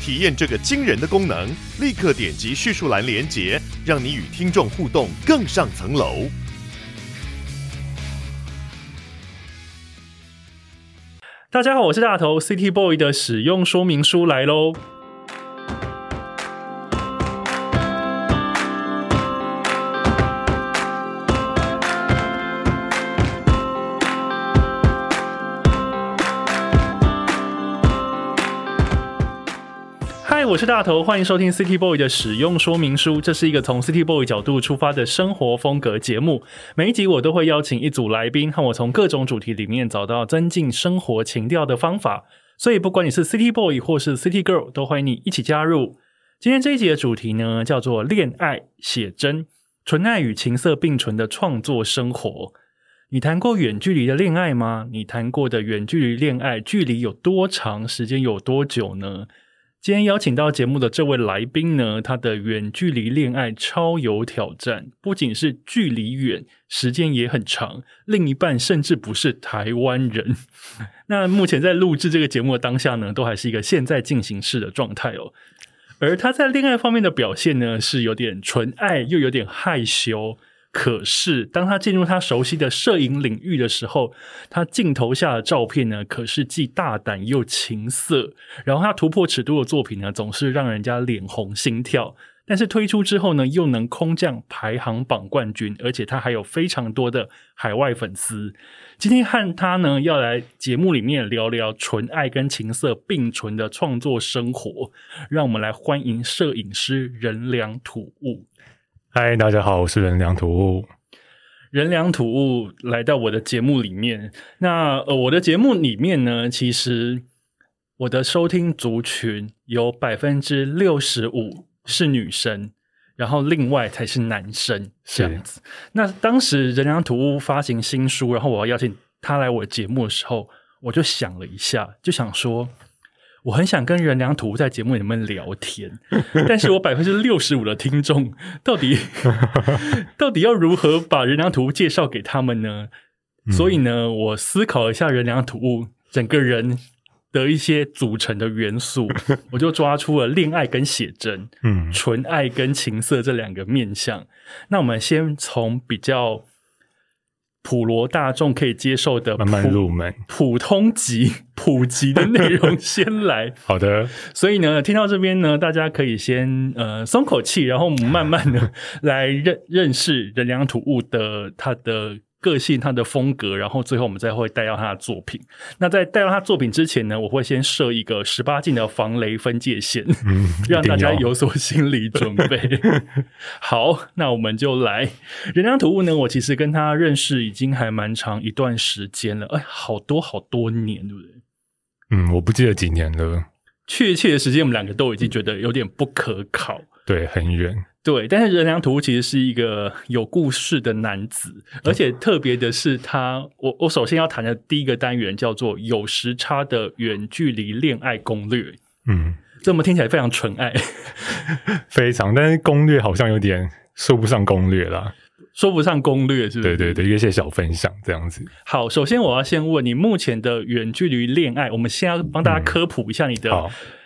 体验这个惊人的功能，立刻点击叙述栏连接，让你与听众互动更上层楼。大家好，我是大头 City Boy 的使用说明书来喽。我是大头，欢迎收听 City Boy 的使用说明书。这是一个从 City Boy 角度出发的生活风格节目。每一集我都会邀请一组来宾，和我从各种主题里面找到增进生活情调的方法。所以，不管你是 City Boy 或是 City Girl，都欢迎你一起加入。今天这一集的主题呢，叫做“恋爱写真：纯爱与情色并存的创作生活”。你谈过远距离的恋爱吗？你谈过的远距离恋爱距离有多长？时间有多久呢？今天邀请到节目的这位来宾呢，他的远距离恋爱超有挑战，不仅是距离远，时间也很长，另一半甚至不是台湾人。那目前在录制这个节目的当下呢，都还是一个现在进行式的状态哦。而他在恋爱方面的表现呢，是有点纯爱，又有点害羞。可是，当他进入他熟悉的摄影领域的时候，他镜头下的照片呢，可是既大胆又情色。然后他突破尺度的作品呢，总是让人家脸红心跳。但是推出之后呢，又能空降排行榜冠军，而且他还有非常多的海外粉丝。今天和他呢，要来节目里面聊聊纯爱跟情色并存的创作生活。让我们来欢迎摄影师人良土物。嗨，大家好，我是人良土物。人良土物来到我的节目里面，那呃，我的节目里面呢，其实我的收听族群有百分之六十五是女生，然后另外才是男生这样子。那当时人良土物发行新书，然后我要邀请他来我的节目的时候，我就想了一下，就想说。我很想跟人良图在节目里面聊天，但是我百分之六十五的听众到底 到底要如何把人良图介绍给他们呢？所以呢，我思考一下人良图整个人的一些组成的元素，我就抓出了恋爱跟写真，嗯，纯爱跟情色这两个面相。那我们先从比较。普罗大众可以接受的慢慢入门普通级 普及的内容先来。好的，所以呢，听到这边呢，大家可以先呃松口气，然后我们慢慢的来认认识人良土物的它的。个性，他的风格，然后最后我们再会带到他的作品。那在带到他作品之前呢，我会先设一个十八禁的防雷分界线，让大家有所心理准备。好，那我们就来人良土物呢。我其实跟他认识已经还蛮长一段时间了，哎，好多好多年，对不对？嗯，我不记得几年了，确切的时间我们两个都已经觉得有点不可考，对，很远。对，但是任良图其实是一个有故事的男子，而且特别的是他，我我首先要谈的第一个单元叫做有时差的远距离恋爱攻略。嗯，这么听起来非常纯爱，非常，但是攻略好像有点说不上攻略啦，说不上攻略是？对对对，一些小分享这样子。好，首先我要先问你目前的远距离恋爱，我们先要帮大家科普一下你的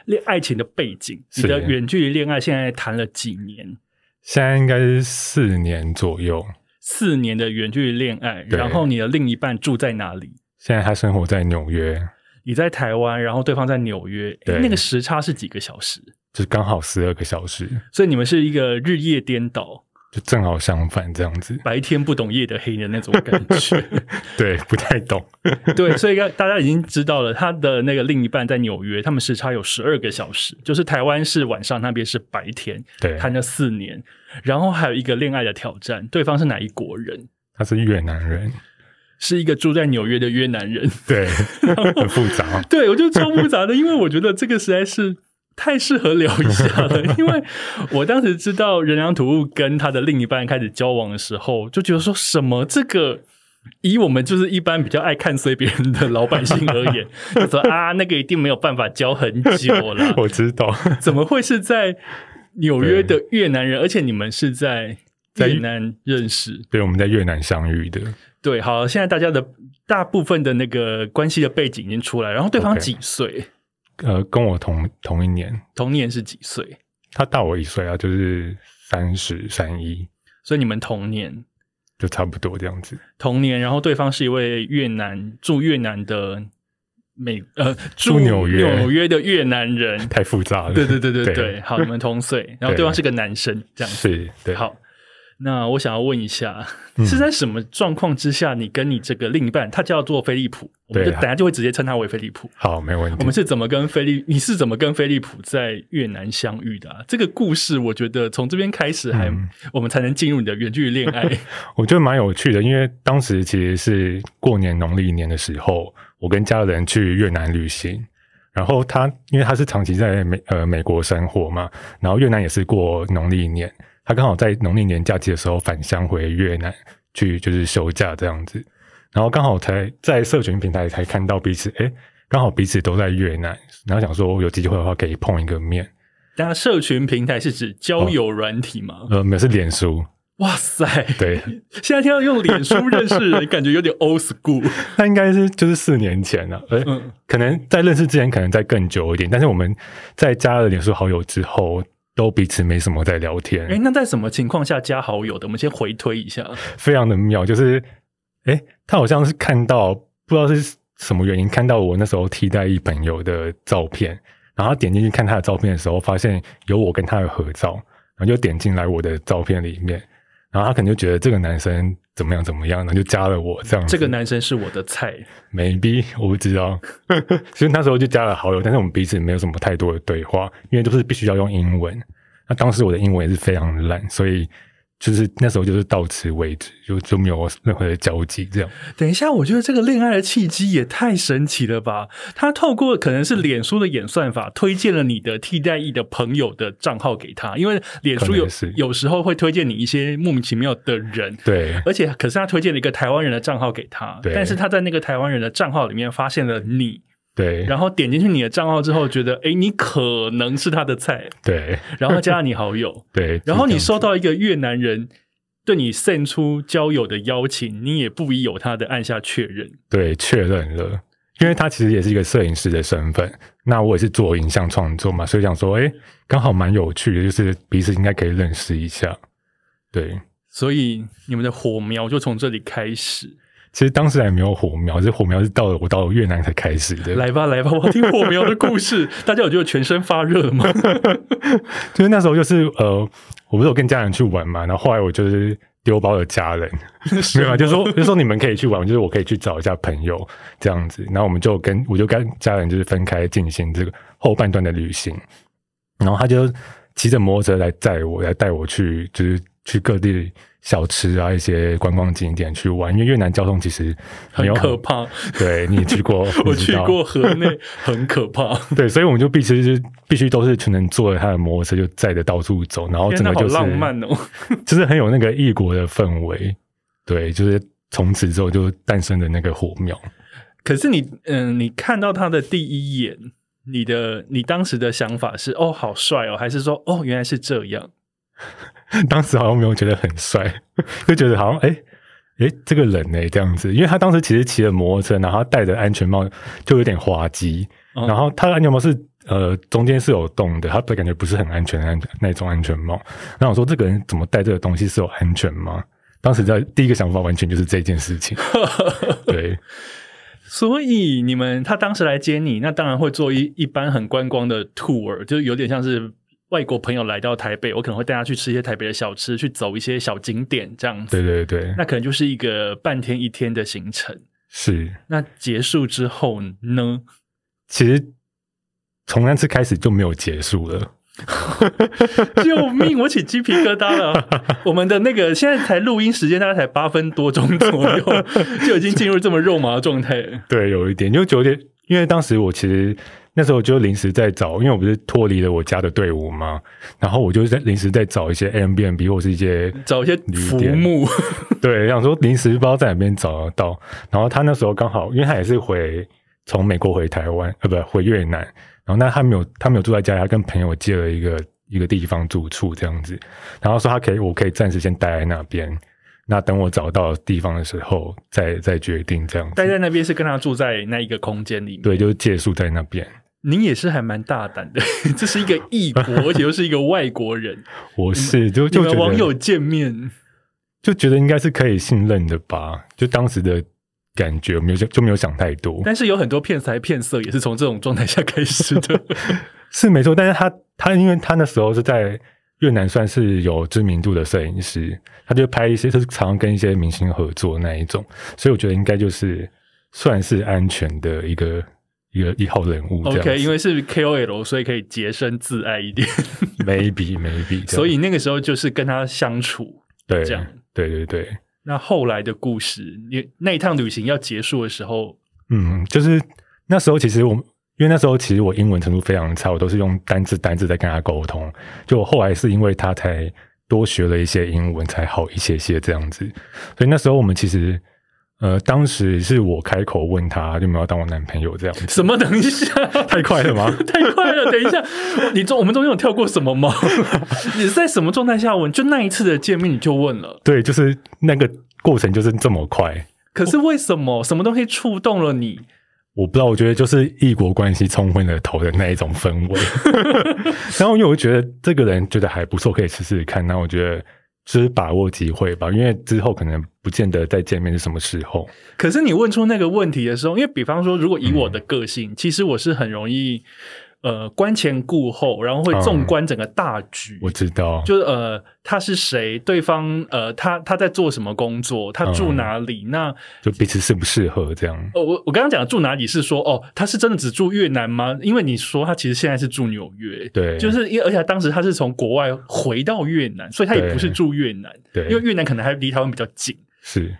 恋爱情的背景，你的远距离恋爱现在谈了几年？现在应该是四年左右，四年的远距离恋爱。然后你的另一半住在哪里？现在他生活在纽约，你在台湾，然后对方在纽约。那个时差是几个小时？就是刚好十二个小时，所以你们是一个日夜颠倒。就正好相反这样子，白天不懂夜的黑的那种感觉，对，不太懂，对，所以大家已经知道了，他的那个另一半在纽约，他们时差有十二个小时，就是台湾是晚上，那边是白天，对，谈了四年，然后还有一个恋爱的挑战，对方是哪一国人？他是越南人，是一个住在纽约的越南人，对，很复杂，对我觉得超复杂的，因为我觉得这个实在是。太适合聊一下了，因为我当时知道任良土物跟他的另一半开始交往的时候，就觉得说什么这个。以我们就是一般比较爱看随别人的老百姓而言，就说啊，那个一定没有办法交很久了。我知道，怎么会是在纽约的越南人？而且你们是在越南认识？对，我们在越南相遇的。对，好，现在大家的大部分的那个关系的背景已经出来，然后对方几岁？呃，跟我同同一年，同年是几岁？他大我一岁啊，就是三十三一，所以你们同年。就差不多这样子。同年，然后对方是一位越南住越南的美呃住纽约纽约的越南人，太复杂了。对对对对对，好，你们同岁，然后对方是个男生，这样是，对，好。那我想要问一下，是在什么状况之下，你跟你这个另一半，他叫做菲利普，我们就等下就会直接称他为菲利浦。好，没问题。我们是怎么跟菲利？你是怎么跟菲利普在越南相遇的？这个故事，我觉得从这边开始，还我们才能进入你的远距离恋爱。我觉得蛮有趣的，因为当时其实是过年农历年的时候，我跟家人去越南旅行，然后他因为他是长期在美呃美国生活嘛，然后越南也是过农历年。他刚好在农历年假期的时候返乡回越南去，就是休假这样子，然后刚好才在社群平台才看到彼此，哎，刚好彼此都在越南，然后想说有机会的话可以碰一个面。家社群平台是指交友软体吗？呃，没有，是脸书。哇塞，对，现在听到用脸书认识人，感觉有点 old school。那应该是就是四年前了，嗯，可能在认识之前，可能在更久一点，但是我们在加了脸书好友之后。都彼此没什么在聊天。哎，那在什么情况下加好友的？我们先回推一下。非常的妙，就是，哎，他好像是看到不知道是什么原因，看到我那时候替代一朋友的照片，然后点进去看他的照片的时候，发现有我跟他的合照，然后就点进来我的照片里面。然后他可能就觉得这个男生怎么样怎么样，然后就加了我这样。这个男生是我的菜，maybe 我不知道，所以那时候就加了好友，但是我们彼此没有什么太多的对话，因为都是必须要用英文。那当时我的英文也是非常烂，所以。就是那时候就是到此为止，就就没有任何的交集。这样，等一下，我觉得这个恋爱的契机也太神奇了吧！他透过可能是脸书的演算法，推荐了你的替代役的朋友的账号给他，因为脸书有有时候会推荐你一些莫名其妙的人。对，而且可是他推荐了一个台湾人的账号给他，但是他在那个台湾人的账号里面发现了你。对，然后点进去你的账号之后，觉得哎，你可能是他的菜。对，然后加了你好友。对，然后你收到一个越南人对你献出交友的邀请，你也不疑有他的按下确认。对，确认了，因为他其实也是一个摄影师的身份，那我也是做影像创作嘛，所以想说，哎，刚好蛮有趣的，就是彼此应该可以认识一下。对，所以你们的火苗就从这里开始。其实当时还没有火苗，这火苗是到了我到了越南才开始的。来吧，来吧，我听火苗的故事。大家有觉得全身发热吗？就是那时候，就是呃，我不是有跟家人去玩嘛，然后后来我就是丢包了家人，没有，就说就说你们可以去玩，就是我可以去找一下朋友这样子。然后我们就跟我就跟家人就是分开进行这个后半段的旅行。然后他就骑着摩托车来载我，来带我去，就是去各地。小吃啊，一些观光景点去玩，因为越南交通其实很可怕。对你去过，我去过河内，很可怕。对，所以我们就必须是必须都是全能坐着他的摩托车，就载着到处走，然后整个就是浪漫哦，就是很有那个异国的氛围。对，就是从此之后就诞生的那个火苗。可是你，嗯，你看到他的第一眼，你的你当时的想法是哦，好帅哦，还是说哦，原来是这样？当时好像没有觉得很帅，就觉得好像哎哎这个人呢这样子，因为他当时其实骑着摩托车，然后戴着安全帽就有点滑稽，然后他的安全帽是呃中间是有洞的，他的感觉不是很安全的那种安全帽。那我说这个人怎么戴这个东西是有安全吗？当时在第一个想法完全就是这件事情。对，所以你们他当时来接你，那当然会做一一般很观光的 tour，就有点像是。外国朋友来到台北，我可能会带他去吃一些台北的小吃，去走一些小景点，这样子。对对对，那可能就是一个半天一天的行程。是。那结束之后呢？其实从那次开始就没有结束了。救命！我起鸡皮疙瘩了。我们的那个现在才录音时间大概才八分多钟左右，就已经进入这么肉麻的状态。对，有一点，就九点，因为当时我其实。那时候就临时在找，因为我不是脱离了我家的队伍嘛，然后我就在临时在找一些 M B N B 或是一些找一些浮木，对，想说临时不知道在哪边找得到。然后他那时候刚好，因为他也是回从美国回台湾，呃，不回越南。然后那他没有，他没有住在家里，他跟朋友借了一个一个地方住处这样子。然后说他可以，我可以暂时先待在那边。那等我找到地方的时候，再再决定这样。待在那边是跟他住在那一个空间里面，对，就是借宿在那边。您也是还蛮大胆的，这是一个异国，而且又是一个外国人。我是就就网友见面，就觉得应该是可以信任的吧。就当时的感觉没有就就没有想太多。但是有很多骗财骗色，也是从这种状态下开始的，是没错。但是他他因为他那时候是在。越南算是有知名度的摄影师，他就拍一些，就是常常跟一些明星合作那一种，所以我觉得应该就是算是安全的一个一个一号人物。OK，因为是 KOL，所以可以洁身自爱一点。Maybe maybe，所以那个时候就是跟他相处，对，这样，对对对。那后来的故事，你那一趟旅行要结束的时候，嗯，就是那时候其实我们。因为那时候其实我英文程度非常差，我都是用单字单字在跟他沟通。就我后来是因为他才多学了一些英文，才好一些些这样子。所以那时候我们其实，呃，当时是我开口问他，有没有当我男朋友这样子。什么？等一下，太快了吗？太快了！等一下，你中我们中间有跳过什么吗？你是在什么状态下问？就那一次的见面你就问了？对，就是那个过程就是这么快。可是为什么？什么东西触动了你？我不知道，我觉得就是异国关系冲昏了头的那一种氛围。然后因为我觉得这个人觉得还不错，可以试试看。那我觉得就是把握机会吧，因为之后可能不见得再见面是什么时候。可是你问出那个问题的时候，因为比方说，如果以我的个性，其实我是很容易。呃，观前顾后，然后会纵观整个大局。我知道，就是呃，他是谁？对方呃，他他在做什么工作？他住哪里？那就彼此适不适合这样？哦，我我刚刚讲的住哪里是说，哦，他是真的只住越南吗？因为你说他其实现在是住纽约，对，就是因为而且当时他是从国外回到越南，所以他也不是住越南，对，因为越南可能还离台湾比较近，是。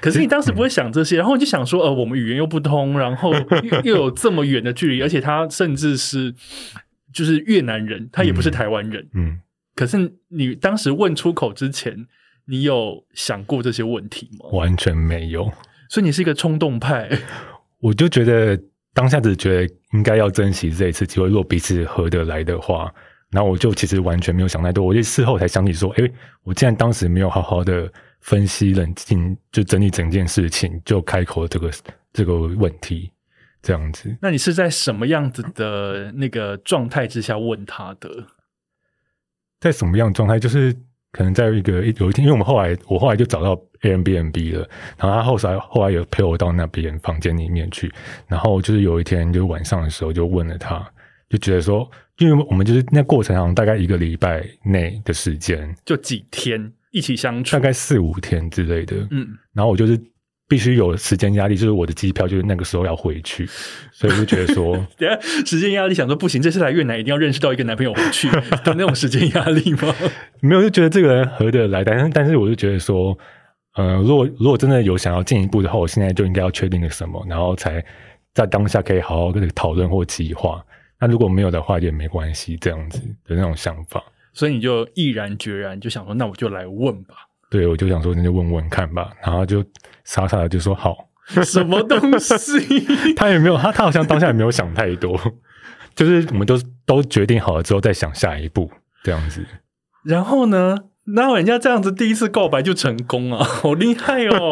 可是你当时不会想这些，然后你就想说，呃，我们语言又不通，然后 又有这么远的距离，而且他甚至是就是越南人，他也不是台湾人，嗯。可是你当时问出口之前，你有想过这些问题吗？完全没有。所以你是一个冲动派。我就觉得当下只觉得应该要珍惜这一次机会，如果彼此合得来的话，然后我就其实完全没有想太多。我就事后才想起说，哎，我竟然当时没有好好的。分析冷静，就整理整件事情，就开口这个这个问题，这样子。那你是在什么样子的那个状态之下问他的？在什么样状态？就是可能在一个有一天，因为我们后来我后来就找到 Airbnb 了，然后他后来后来有陪我到那边房间里面去，然后就是有一天就晚上的时候就问了他，就觉得说，因为我们就是那过程好像大概一个礼拜内的时间，就几天。一起相处大概四五天之类的，嗯，然后我就是必须有时间压力，就是我的机票就是那个时候要回去，所以就觉得说，等下时间压力，想说不行，这次来越南一定要认识到一个男朋友回去 的那种时间压力吗？没有，就觉得这个人合得来，但是但是我就觉得说，呃，如果如果真的有想要进一步的话，我现在就应该要确定个什么，然后才在当下可以好好跟你讨论或计划。那如果没有的话也没关系，这样子的那种想法。所以你就毅然决然就想说，那我就来问吧。对，我就想说，那就问问看吧。然后就傻傻的就说好。什么东西？他也没有，他他好像当下也没有想太多，就是我们都都决定好了之后再想下一步这样子。然后呢？那人家这样子第一次告白就成功啊，好厉害哦！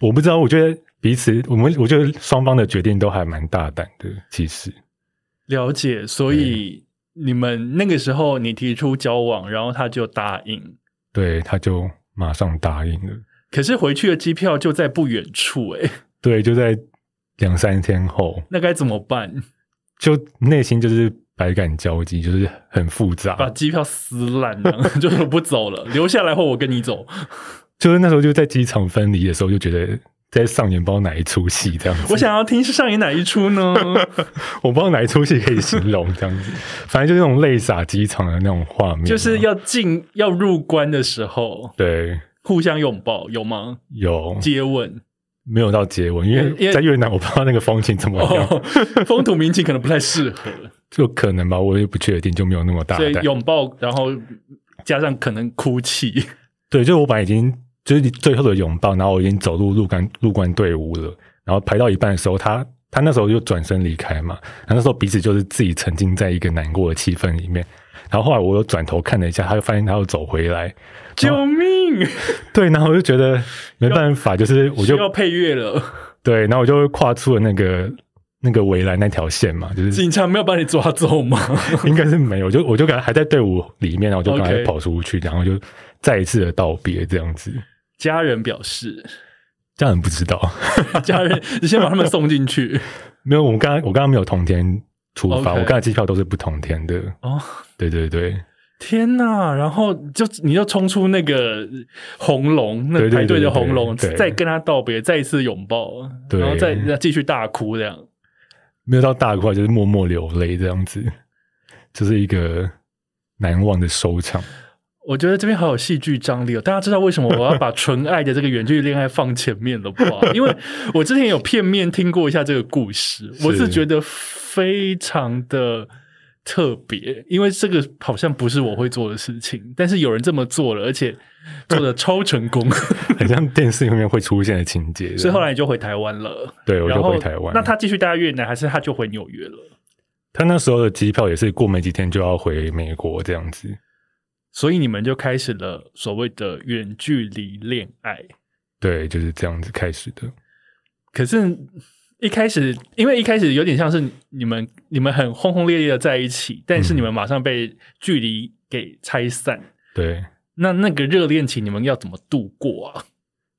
我不知道，我觉得彼此我们我觉得双方的决定都还蛮大胆的，其实了解，所以。你们那个时候，你提出交往，然后他就答应，对，他就马上答应了。可是回去的机票就在不远处，哎，对，就在两三天后。那该怎么办？就内心就是百感交集，就是很复杂，把机票撕烂了，就是不走了，留下来后我跟你走。就是那时候就在机场分离的时候，就觉得。在上演不知道哪一出戏这样子，我想要听是上演哪一出呢？我不知道哪一出戏可以形容这样子，反正就是那种泪洒机场的那种画面，就是要进要入关的时候，对，互相拥抱有吗？有接吻，没有到接吻，因因为为在越南我不知道那个风情怎么样，哦，风土民情可能不太适合，就可能吧，我也不确定，就没有那么大所以胆。拥抱，然后加上可能哭泣。对，就我本来已经就是最后的拥抱，然后我已经走入入关入关队伍了，然后排到一半的时候，他他那时候就转身离开嘛，然后那时候彼此就是自己沉浸在一个难过的气氛里面，然后后来我又转头看了一下，他就发现他又走回来，救命！对，然后我就觉得没办法，就是我就需要配乐了，对，然后我就跨出了那个那个围栏那条线嘛，就是警察没有把你抓走吗？应该是没有，就我就感觉还在队伍里面，然后我就赶快跑出去，然后就再一次的道别这样子。家人表示，家人不知道，家人，你先把他们送进去。没有，我们刚刚我刚刚没有同天出发我刚才机票都是不同天的。哦，对对对，天呐！然后就你就冲出那个红龙，那排队的红龙，对再跟他道别，再一次拥抱，然后再再继续大哭，这样。没有到大哭，就是默默流泪这样子，就是一个难忘的收场。我觉得这边好有戏剧张力哦！大家知道为什么我要把纯爱的这个远距离恋爱放前面了吧？因为我之前有片面听过一下这个故事，我是觉得非常的特别，因为这个好像不是我会做的事情，但是有人这么做了，而且做的超成功，很像电视里面会出现的情节。所以后来你就回台湾了。对我就回台湾。那他继续待在越南，还是他就回纽约了？他那时候的机票也是过没几天就要回美国这样子。所以你们就开始了所谓的远距离恋爱。对，就是这样子开始的。可是，一开始，因为一开始有点像是你们你们很轰轰烈烈的在一起，但是你们马上被距离给拆散。对，那那个热恋期，你们要怎么度过啊？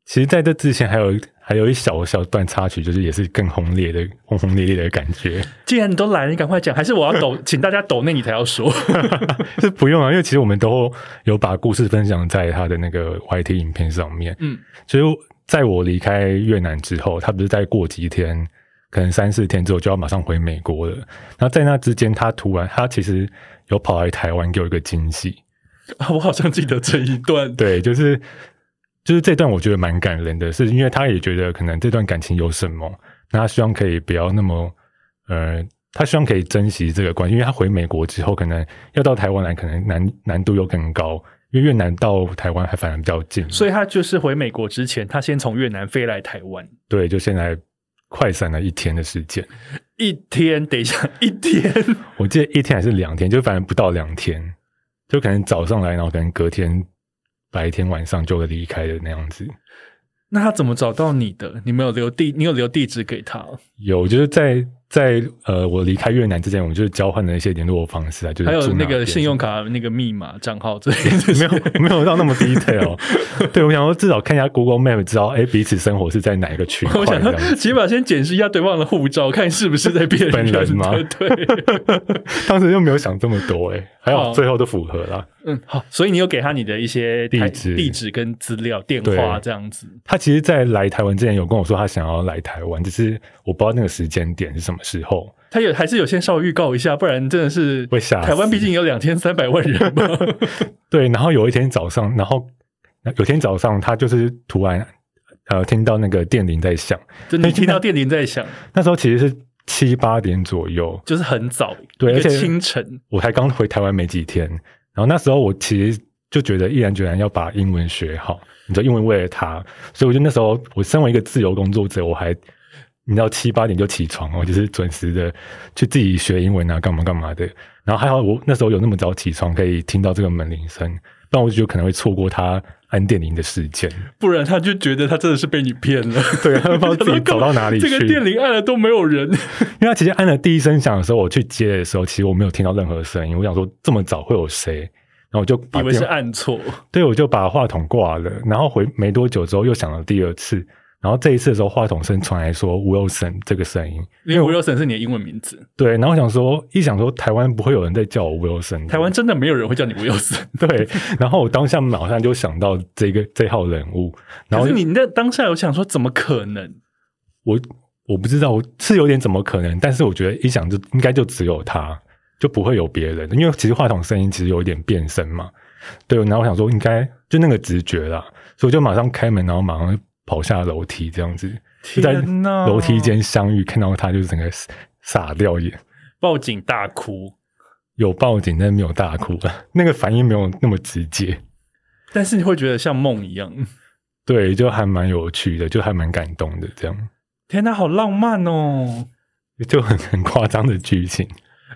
其实在这之前还有还有一小小段插曲，就是也是更轰烈的轰轰烈烈的感觉。既然你都来了，你赶快讲，还是我要抖，请大家抖那你才要说。是不用啊，因为其实我们都有把故事分享在他的那个 YT 影片上面。嗯，所以在我离开越南之后，他不是再过几天，可能三四天之后就要马上回美国了。然后在那之间，他突然他其实有跑来台湾给我一个惊喜。啊，我好像记得这一段。对，就是就是这段我觉得蛮感人的，是因为他也觉得可能这段感情有什么，那他希望可以不要那么呃，他希望可以珍惜这个关系，因为他回美国之后，可能要到台湾来，可能难难度又更高，因为越南到台湾还反而比较近，所以他就是回美国之前，他先从越南飞来台湾对，就现在快闪了一天的时间，一天。等一下，一天。我记得一天还是两天，就反正不到两天，就可能早上来，然后可能隔天白天晚上就离开的那样子。那他怎么找到你的？你没有留地，你有留地址给他？有，就是在在呃，我离开越南之前，我们就是交换了一些联络方式啊，就是还有那个信用卡、那个密码、账号这些，没有没有到那么 detail。对我想说，至少看一下 Google Map，知道哎彼此生活是在哪一个区块我想。起码先检视一下对方的护照，看是不是在骗本人吗对，当时就没有想这么多哎，还好好最后都符合了。嗯，好，所以你有给他你的一些地址地址跟资料、电话这样子。他其实，在来台湾之前有跟我说他想要来台湾，只是我不知道那个时间点是什么时候。他有还是有先稍微预告一下，不然真的是会吓台湾毕竟有两千三百万人嘛。对，然后有一天早上，然后有天早上他就是突然呃听到那个电铃在响，就你听到电铃在响，那时候其实是七八点左右，就是很早，对而且清晨。我才刚回台湾没几天，然后那时候我其实就觉得毅然决然要把英文学好，你知道因为为了他，所以我就那时候我身为一个自由工作者，我还你知道七八点就起床我，就是准时的去自己学英文啊，干嘛干嘛的。然后还好我那时候有那么早起床，可以听到这个门铃声，不然我就可能会错过他按电铃的事件。不然他就觉得他真的是被你骗了。对，他不知道自己走到哪里去。这个电铃按了都没有人，因为他其实按了第一声响的时候，我去接的时候，其实我没有听到任何声音。我想说这么早会有谁？然后我就以为是按错。对，我就把话筒挂了，然后回没多久之后又响了第二次，然后这一次的时候话筒声传来说 Wilson 这个声音，因为 Wilson 是你的英文名字，对，然后我想说一想说台湾不会有人在叫我 Wilson，台湾真的没有人会叫你 Wilson。对，然后我当下马上就想到这个这号人物，然后可是你那当下有想说，怎么可能？我我不知道，我是有点怎么可能，但是我觉得一想就应该就只有他，就不会有别人，因为其实话筒声音其实有一点变声嘛，对，然后我想说应该就那个直觉啦，所以我就马上开门，然后马上跑下楼梯这样子。就在楼梯间相遇，看到他就整个傻掉眼，报警大哭，有报警但没有大哭，那个反应没有那么直接，但是你会觉得像梦一样。对，就还蛮有趣的，就还蛮感动的，这样天哪，好浪漫哦！就很很夸张的剧情。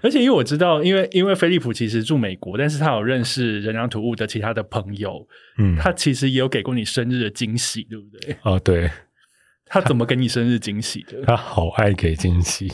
而且因为我知道，因为因为菲利普其实住美国，但是他有认识人狼图物的其他的朋友，嗯，他其实也有给过你生日的惊喜，对不对？哦，对他怎么给你生日惊喜的？他好爱给惊喜。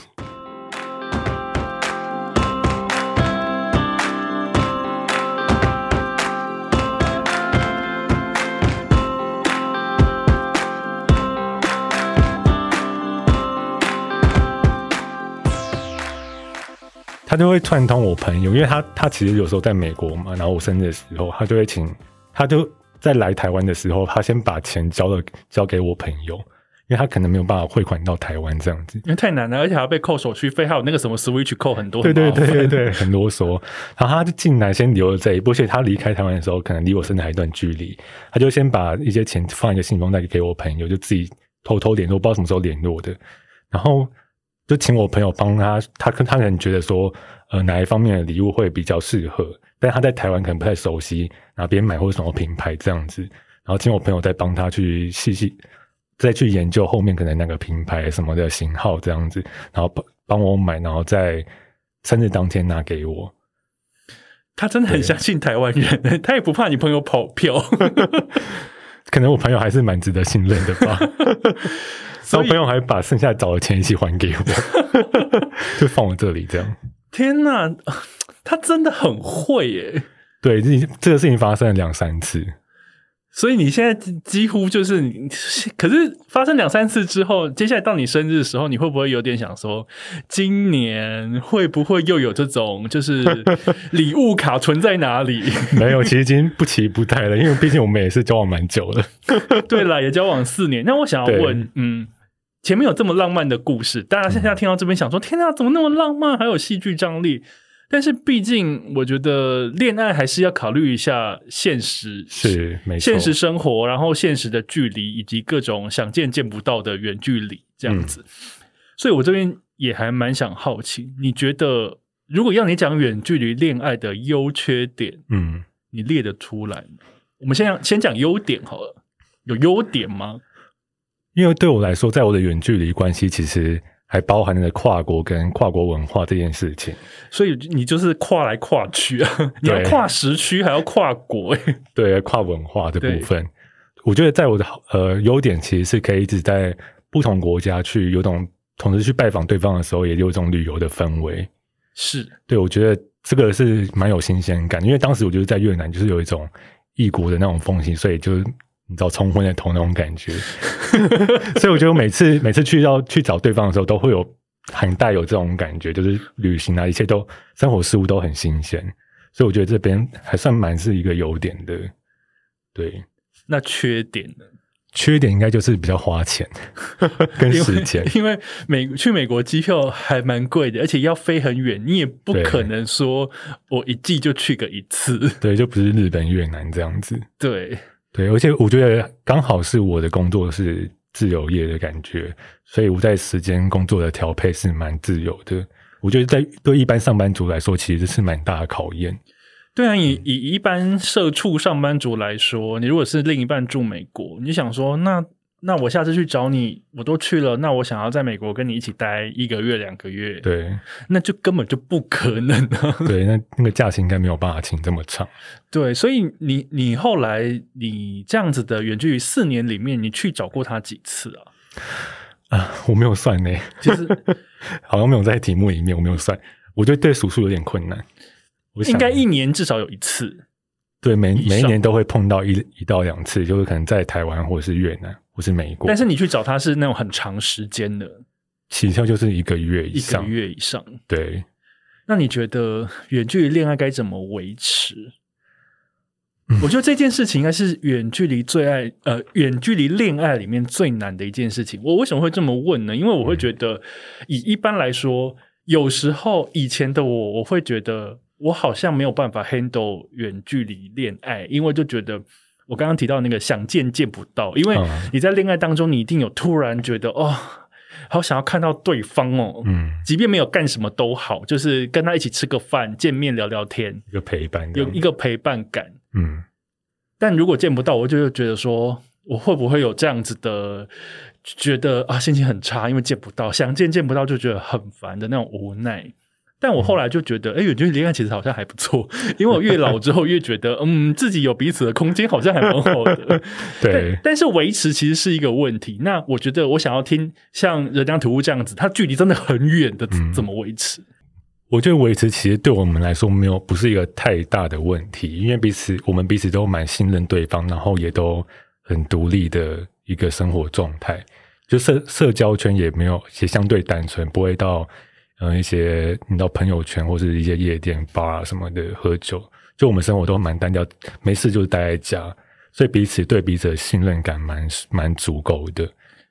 他就会串通我朋友，因为他他其实有时候在美国嘛，然后我生日的时候，他就会请，他就在来台湾的时候，他先把钱交了交给我朋友，因为他可能没有办法汇款到台湾这样子。因为太难了，而且还要被扣手续费，还有那个什么 Switch 扣很多，对对对对对，很啰嗦。然后他就进来先留了这一步，而且他离开台湾的时候，可能离我生日还有一段距离，他就先把一些钱放一个信封袋给我朋友，就自己偷偷联络，不知道什么时候联络的。然后就请我朋友帮他，他他可能觉得说，呃，哪一方面的礼物会比较适合，但他在台湾可能不太熟悉哪边买或者什么品牌这样子。然后请我朋友再帮他去细细再去研究后面可能那个品牌什么的型号这样子，然后帮帮我买，然后在生日当天拿给我。他真的很相信台湾人，他也不怕你朋友跑票。可能我朋友还是蛮值得信任的吧。然后朋友还把剩下找的钱一起还给我，就放我这里这样。天哪，他真的很会耶！对，这这个事情发生了两三次。所以你现在几乎就是你，可是发生两三次之后，接下来到你生日的时候，你会不会有点想说，今年会不会又有这种就是 礼物卡存在哪里？没有，其实已经不期不待了，因为毕竟我们也是交往蛮久了。对了，也交往四年。那我想要问，嗯，前面有这么浪漫的故事，大家现在听到这边想说，天啊，怎么那么浪漫，还有戏剧张力？但是毕竟，我觉得恋爱还是要考虑一下现实，是没错现实生活，然后现实的距离，以及各种想见见不到的远距离这样子。所以我这边也还蛮想好奇，你觉得如果要你讲远距离恋爱的优缺点，嗯，你列得出来吗？我们先讲先讲优点好了，有优点吗？因为对我来说，在我的远距离关系，其实还包含了跨国跟跨国文化这件事情。所以你就是跨来跨去啊，你要跨时区，还要跨国、欸，对跨文化的部分，我觉得在我的呃优点其实是可以一直在不同国家去有种同时去拜访对方的时候，也有一种旅游的氛围。是对我觉得这个是蛮有新鲜感，因为当时我就是在越南，就是有一种异国的那种风情，所以就是你知道冲昏了头那种感觉。所以我觉得每次每次去要去找对方的时候，都会有很带有这种感觉，就是旅行啊，一切都生活事物都很新鲜。所以我觉得这边还算蛮是一个优点的。对，那缺点呢？缺点应该就是比较花钱 跟时间。因为美去美国机票还蛮贵的，而且要飞很远，你也不可能说我一季就去个一次。对，就不是日本、越南这样子。对，对，而且我觉得刚好是我的工作是自由业的感觉，所以我在时间工作的调配是蛮自由的。我觉得在对一般上班族来说，其实是蛮大的考验。对啊，以以一般社畜上班族来说，你如果是另一半住美国，你想说，那那我下次去找你，我都去了，那我想要在美国跟你一起待一个月、两个月，，对那就根本就不可能啊。对，那那个假期应该没有办法请这么长。对，所以你你后来你这样子的远距离四年里面，你去找过他几次啊？啊，我没有算呢，就是 好像没有在题目里面，我没有算。我觉得对数数有点困难。我应该一年至少有一次。对每每一年都会碰到一一到两次，就是可能在台湾或者是越南或是美国，但是你去找他是那种很长时间的，起跳就是一个月以上一个。月以上。对，那你觉得远距离恋爱该怎么维持？嗯我觉得这件事情应该是远距离最爱呃远距离恋爱里面最难的一件事情。我为什么会这么问呢？因为我会觉得，以一般来说，有时候以前的我，我会觉得我好像没有办法 handle 远距离恋爱，因为就觉得我刚刚提到那个想见见不到，因为嗯你在恋爱当中，你一定有突然觉得哦，好想要看到对方哦，嗯，即便没有干什么都好，就是跟他一起吃个饭、见面聊聊天，一个陪伴，有一个陪伴感。嗯但如果见不到，我就会觉得说，我会不会有这样子的觉得啊，心情很差，因为见不到，想见见不到，就觉得很烦的那种无奈。但我后来就觉得，哎、远距离恋爱其实好像还不错，因为我越老之后越觉得，嗯，自己有彼此的空间，好像还蛮好的。对但，是维持其实是一个问题。那我觉得我想要听像人家土屋这样子，它距离真的很远的，嗯怎么维持？我觉得维持其实对我们来说没有不是一个太大的问题，因为彼此我们彼此都蛮信任对方，然后也都很独立的一个生活状态，就社社交圈也没有也相对单纯，不会到呃一些你到朋友圈或是一些夜店、bar 啊什么的喝酒，就我们生活都蛮单调，没事就是待在家，所以彼此对彼此的信任感蛮蛮足够的，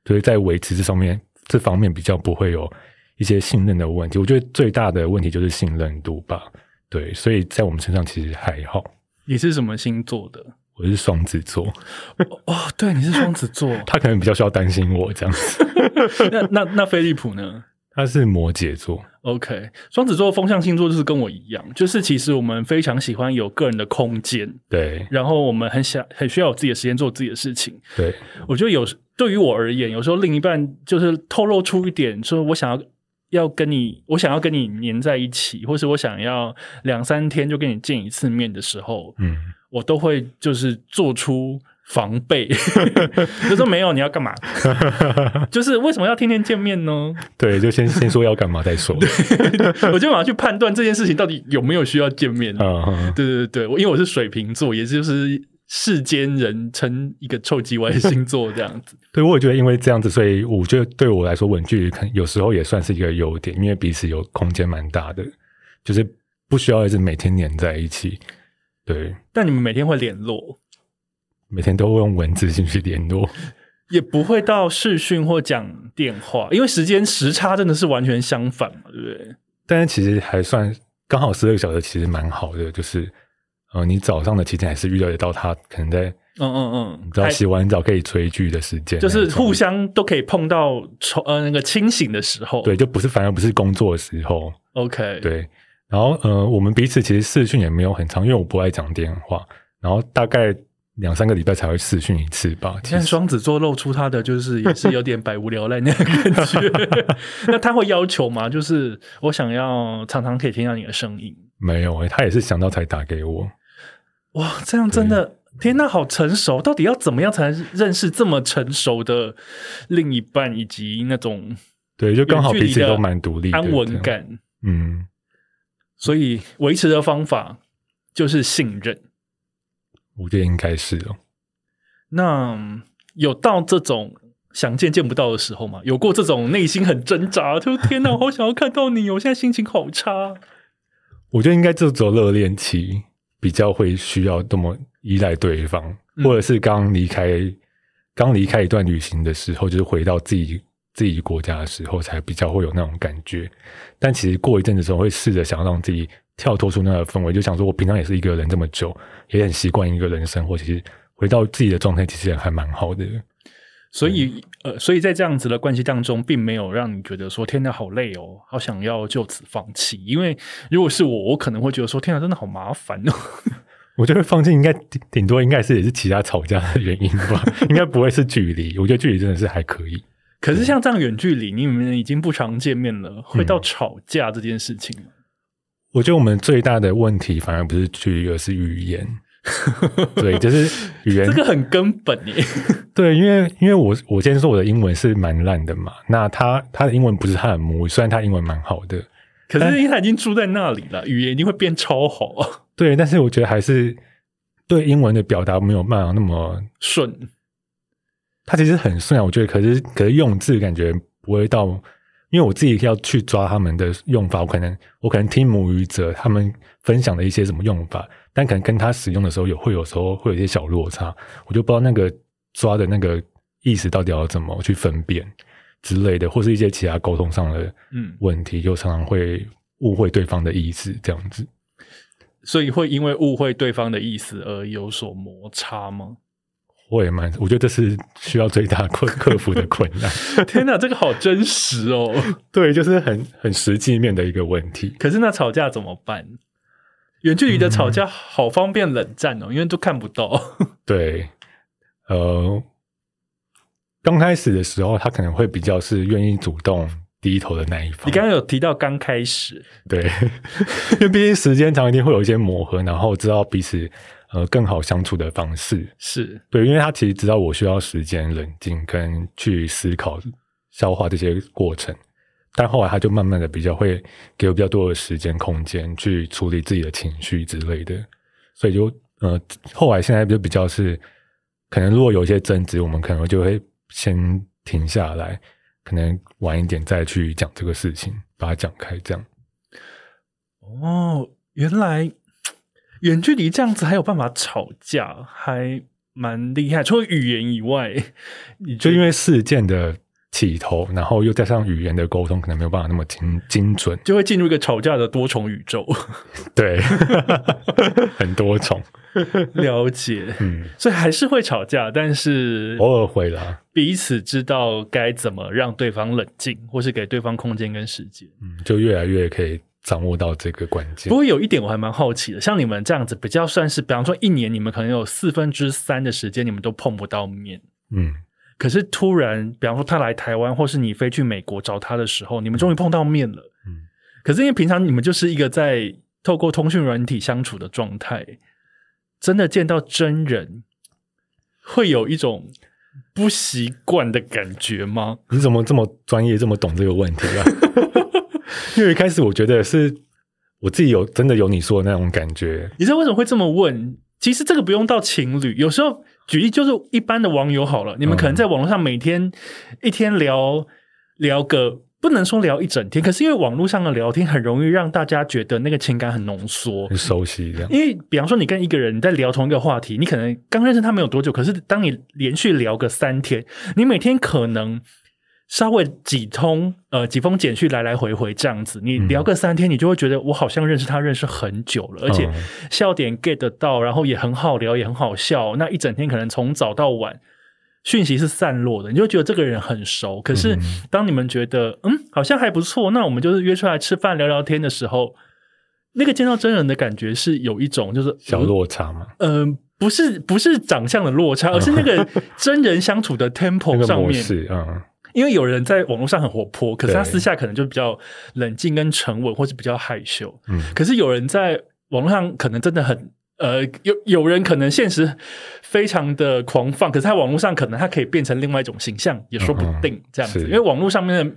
所以在维持这上面这方面比较不会有一些信任的问题。我觉得最大的问题就是信任度吧，对，所以在我们身上其实还好。你是什么星座的？我是双子座，哦，对，你是双子座。他可能比较需要担心我这样子。那那那飞利浦呢？他是摩羯座，OK，双子座风象星座就是跟我一样，就是其实我们非常喜欢有个人的空间，对。然后我们很想很需要有自己的时间做自己的事情。对，我觉得有对于我而言，有时候另一半就是透露出一点，说我想要要跟你，我想要跟你黏在一起，或是我想要两三天就跟你见一次面的时候，嗯，我都会就是做出防备，就说没有你要干嘛？就是为什么要天天见面呢？对，就先先说要干嘛再说。我就马上去判断这件事情到底有没有需要见面。对对对，我因为我是水瓶座，也就是世间人称一个臭鸡歪星座这样子。对，我也觉得因为这样子，所以我觉得对我来说，稳距离可能有时候也算是一个优点，因为彼此有空间蛮大的，就是不需要一直每天黏在一起。对，但你们每天会联络，每天都会用文字信去联络。也不会到视讯或讲电话，因为时间时差真的是完全相反嘛，对不对？但是其实还算刚好十二个小时，其实蛮好的。就是呃，你早上的期间还是预料得到他可能在嗯嗯嗯，你知道洗完澡可以追剧的时间，就是互相都可以碰到抽呃那个清醒的时候。对，就不是反而不是工作的时候。，OK，，对，然后呃，我们彼此其实视讯也没有很长，因为我不爱讲电话，然后大概两三个礼拜才会视讯一次吧。现在双子座露出他的就是也是有点百无聊赖那个感觉。那他会要求吗？就是我想要常常可以听到你的声音。没有诶、他也是想到才打给我。哇，这样真的天呐，好成熟！到底要怎么样才能认识这么成熟的另一半，以及那种对，就刚好彼此都蛮独立的，安。稳感？嗯，所以维持的方法就是信任。我觉得应该是哦。那嗯有到这种想见见不到的时候吗？有过这种内心很挣扎，就天哪，我 好想要看到你，我现在心情好差。我觉得应该就只有热恋期比较会需要这么依赖对方，嗯或者是刚离开刚离开一段旅行的时候，就是回到自己自己国家的时候，才比较会有那种感觉。但其实过一阵子之后，会试着想要让自己跳脱出那个氛围，就想说我平常也是一个人这么久，也很习惯一个人生活，其实回到自己的状态，其实也还蛮好的。所以，呃，所以在这样子的关系当中，并没有让你觉得说天哪，好累哦，好想要就此放弃。因为如果是我，我可能会觉得说天哪，真的好麻烦哦。我觉得放弃应该顶顶多应该是也是其他吵架的原因吧，应该不会是距离。我觉得距离真的是还可以。可是像这样远距离，你们已经不常见面了，会嗯到吵架这件事情吗？我觉得我们最大的问题反而不是距离，而是语言。对，就是语言这。个很根本耶。对，因为因为我我先说我的英文是蛮烂的嘛，那他他的英文不是他的母语，虽然他英文蛮好的，可是因为他已经住在那里了，语言一定会变超好，对，但是我觉得还是对英文的表达没有办法那么，顺。他其实很顺啊，我觉得，可是可是用字感觉不会到，因为我自己要去抓他们的用法，我可能我可能听母语者他们分享的一些什么用法，但可能跟他使用的时候有会有时候会有一些小落差，我就不知道那个抓的那个意思到底要怎么去分辨之类的，或是一些其他沟通上的嗯，问题，就常常会误会对方的意思这样子。所以会因为误会对方的意思而有所摩擦吗？我也蛮，我觉得这是需要最大困克服的困难。天哪，这个好真实哦！对，就是很很实际面的一个问题。可是那吵架怎么办？远距离的吵架好方便冷战哦，因为都看不到。对，呃，刚开始的时候，他可能会比较是愿意主动低头的那一方。你刚刚有提到刚开始，对，因为毕竟时间长，一定会有一些磨合，然后知道彼此呃更好相处的方式。是对，因为他其实知道我需要时间冷静跟去思考、消化这些过程，但后来他就慢慢的比较会给我比较多的时间空间去处理自己的情绪之类的，所以就呃后来现在就比较是，可能如果有一些争执，我们可能就会先停下来，可能晚一点再去讲这个事情，把它讲开，这样。哦，原来远距离这样子还有办法吵架，还蛮厉害。除了语言以外，你就因为事件的起头，然后又加上语言的沟通，可能没有办法那么精精准，就会进入一个吵架的多重宇宙。对，很多重。了解，嗯，所以还是会吵架，但是偶尔会啦。彼此知道该怎么让对方冷静，或是给对方空间跟时间。嗯，就越来越可以掌握到这个关键不。过有一点我还蛮好奇的，像你们这样子，比较算是，比方说一年，你们可能有四分之三的时间你们都碰不到面。嗯，可是突然，比方说他来台湾，或是你飞去美国找他的时候，你们终于碰到面了。嗯，可是因为平常你们就是一个在透过通讯软体相处的状态，真的见到真人，会有一种不习惯的感觉吗？你怎么这么专业，这么懂这个问题啊？因为一开始我觉得是我自己有真的有你说的那种感觉，你知道为什么会这么问？其实这个不用到情侣，有时候举例就是一般的网友好了，你们可能在网络上每天一天聊聊个，不能说聊一整天，可是因为网络上的聊天很容易让大家觉得那个情感很浓缩很。熟悉这样。因为，比方说，你跟一个人在聊同一个话题，你可能刚认识他没有多久，可是当你连续聊个三天，你每天可能稍微几通呃几封简讯来来回回这样子，你聊个三天，你就会觉得我好像认识他认识很久了，而且嗯笑点 get 得到，然后也很好聊，也很好笑。那一整天可能从早到晚，讯息是散落的，你就会觉得这个人很熟。可是嗯当你们觉得嗯好像还不错，那我们就是约出来吃饭聊聊天的时候，那个见到真人的感觉是有一种就是小落差嘛，嗯、呃不是不是长相的落差，而是那个真人相处的那 tempo 个上面。因为有人在网络上很活泼，可是他私下可能就比较冷静跟沉稳，或是比较害羞。嗯可是有人在网络上可能真的很呃，有有人可能现实非常的狂放，可是他网络上可能他可以变成另外一种形象，也说不定这样子。是因为网络上面的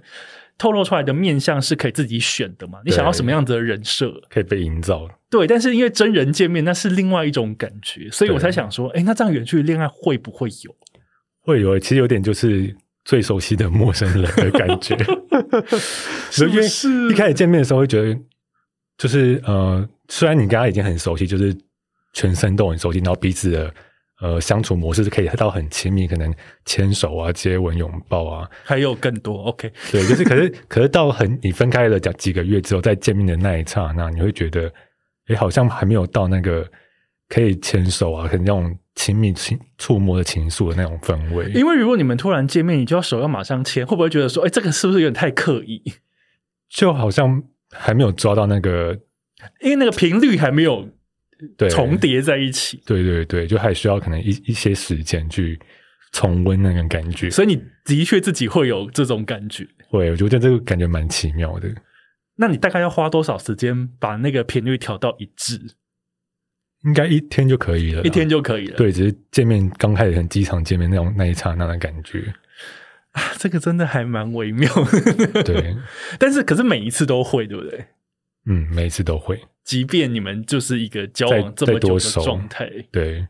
透露出来的面相是可以自己选的嘛，你想要什么样子的人设？可以被营造。对，但是因为真人见面那是另外一种感觉，所以我才想说，哎，那这样远距离恋爱会不会有？会有，其实有点就是最熟悉的陌生人的感觉，是不因为是。一开始见面的时候会觉得，就是呃，虽然你跟他已经很熟悉，就是全身都很熟悉，然后彼此的呃相处模式是可以到很亲密，可能牵手啊、接吻、拥抱啊，还有更多？OK，对，就是可是 可是到很你分开了讲几个月之后，再见面的那一刹那，你会觉得，哎，好像还没有到那个可以牵手啊，可能那种亲密情触摸的情愫的那种氛围。因为如果你们突然见面，你就要手要马上牵，会不会觉得说，哎，这个是不是有点太刻意？就好像还没有抓到那个因为那个频率还没有对重，叠在一起，对对对，就还需要可能一一些时间去重温那个感觉。所以你的确自己会有这种感觉。会，我觉得这个感觉蛮奇妙的。那你大概要花多少时间把那个频率调到一致？应该一天就可以了，一天就可以了。对，只是见面刚开始很机场见面那种那一刹那的感觉。啊，这个真的还蛮微妙。对，但是可是每一次都会，对不对？嗯，每一次都会。即便你们就是一个交往这么久的状态，对，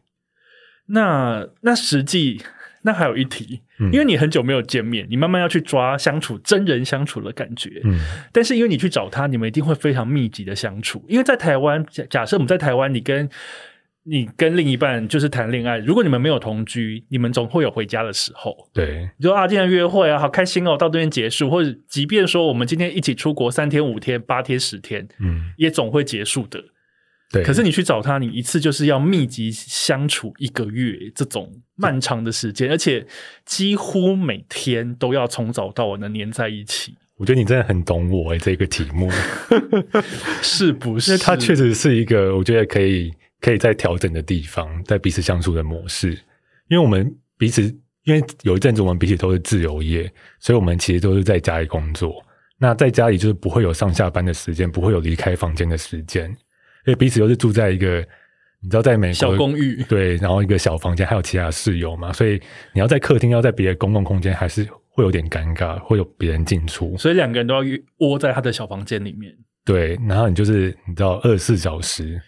那那实际那还有一题，嗯因为你很久没有见面，你慢慢要去抓相处真人相处的感觉。嗯，但是因为你去找他，你们一定会非常密集的相处。因为在台湾，假假设我们在台湾，你跟你跟另一半就是谈恋爱，如果你们没有同居，你们总会有回家的时候。对，你说啊，今天约会啊，好开心哦，到这边结束，或者即便说我们今天一起出国三天、五天、八天、十天，嗯，也总会结束的。对，可是你去找他，你一次就是要密集相处一个月，这种漫长的时间，而且几乎每天都要从早到晚的黏在一起，我觉得你真的很懂我诶，这个题目，是不是？因为它确实是一个我觉得可以可以在调整的地方，在彼此相处的模式。因为我们彼此，因为有一阵子我们彼此都是自由业，所以我们其实都是在家里工作。那在家里就是不会有上下班的时间，不会有离开房间的时间，因为彼此又是住在一个你知道在美国小公寓，对，然后一个小房间，还有其他室友嘛，所以你要在客厅，要在别的公共空间，还是会有点尴尬，会有别人进出，所以两个人都要窝在他的小房间里面。对，然后你就是你知道二十四小时，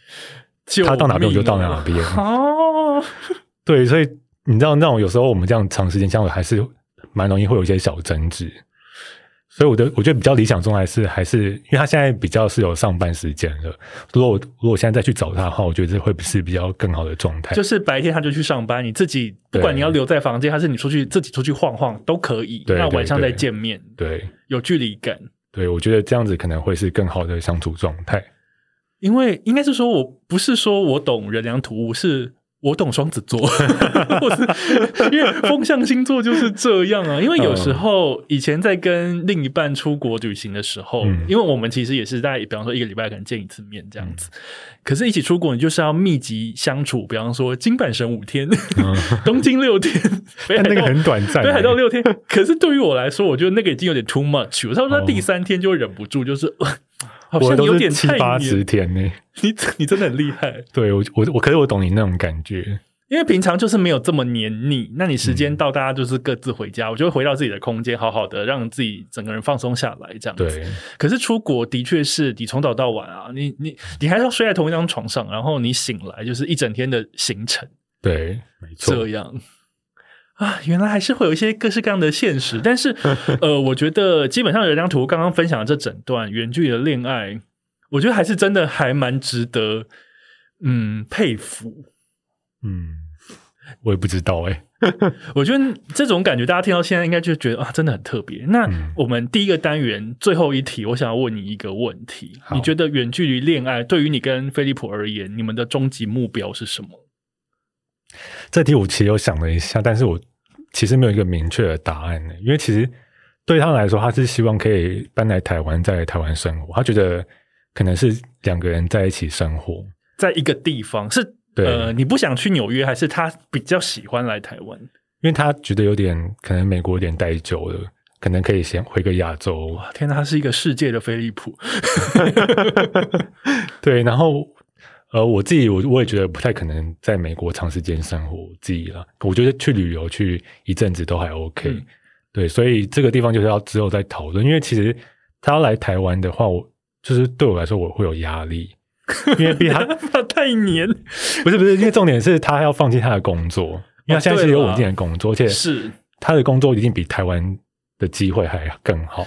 救他到哪边我就到哪边。了哦，对，所以你知道那种有时候我们这样长时间相处，还是蛮容易会有一些小争执。所以我的我觉得比较理想中还是还是，因为他现在比较是有上班时间了。如果我如果我现在再去找他的话，我觉得这会是比较更好的状态。就是白天他就去上班，你自己不管你要留在房间，还是你出去自己出去晃晃都可以。那晚上再对见面，对有距离感。对，我觉得这样子可能会是更好的相处状态。因为应该是说，我不是说我懂人良土物，是我懂双子座，或是因为风象星座就是这样啊。因为有时候以前在跟另一半出国旅行的时候，嗯因为我们其实也是在比方说一个礼拜可能见一次面这样子，可是一起出国你就是要密集相处，比方说金板神五天，东京六天，北 那个道很短暂、北海道欸六天，可是对于我来说，我觉得那个已经有点 too much 了。他说他哦第三天就会忍不住，就是、呃 好像有点七八十天呢、你你真的很厉害，对我我我，可是我懂你那种感觉。因为平常就是没有这么黏腻。那你时间嗯到，大家就是各自回家，我就会回到自己的空间，好好的让自己整个人放松下来，这样子。对，可是出国的确是你从早到晚啊，你你你还是要睡在同一张床上，然后你醒来就是一整天的行程，对，没错这。样。啊，原来还是会有一些各式各样的现实，但是，呃，我觉得基本上人良图刚刚分享的这整段远距离的恋爱，我觉得还是真的还蛮值得，嗯，佩服。嗯，我也不知道哎、我觉得这种感觉，大家听到现在应该就觉得啊，真的很特别。那嗯我们第一个单元最后一题，我想要问你一个问题：你觉得远距离恋爱对于你跟飞利浦而言，你们的终极目标是什么？这题我其实有想了一下，但是我其实没有一个明确的答案呢。因为其实对他来说，他是希望可以搬来台湾，在台湾生活。他觉得可能是两个人在一起生活。在一个地方是对呃，你不想去纽约，还是他比较喜欢来台湾？因为他觉得有点可能美国有点待久了，可能可以先回个亚洲。哇，天哪，他是一个世界的飞利浦。对，然后呃，我自己我我也觉得不太可能在美国长时间生活，我自己了。我觉得去旅游去一阵子都还 OK、嗯对，所以这个地方就是要之后再讨论，因为其实他要来台湾的话，我就是对我来说我会有压力，因为比他 他太黏，不是不是，因为重点是他要放弃他的工作，因为他现在是有稳定的工作，而且哦是他的工作一定比台湾的机会还更好。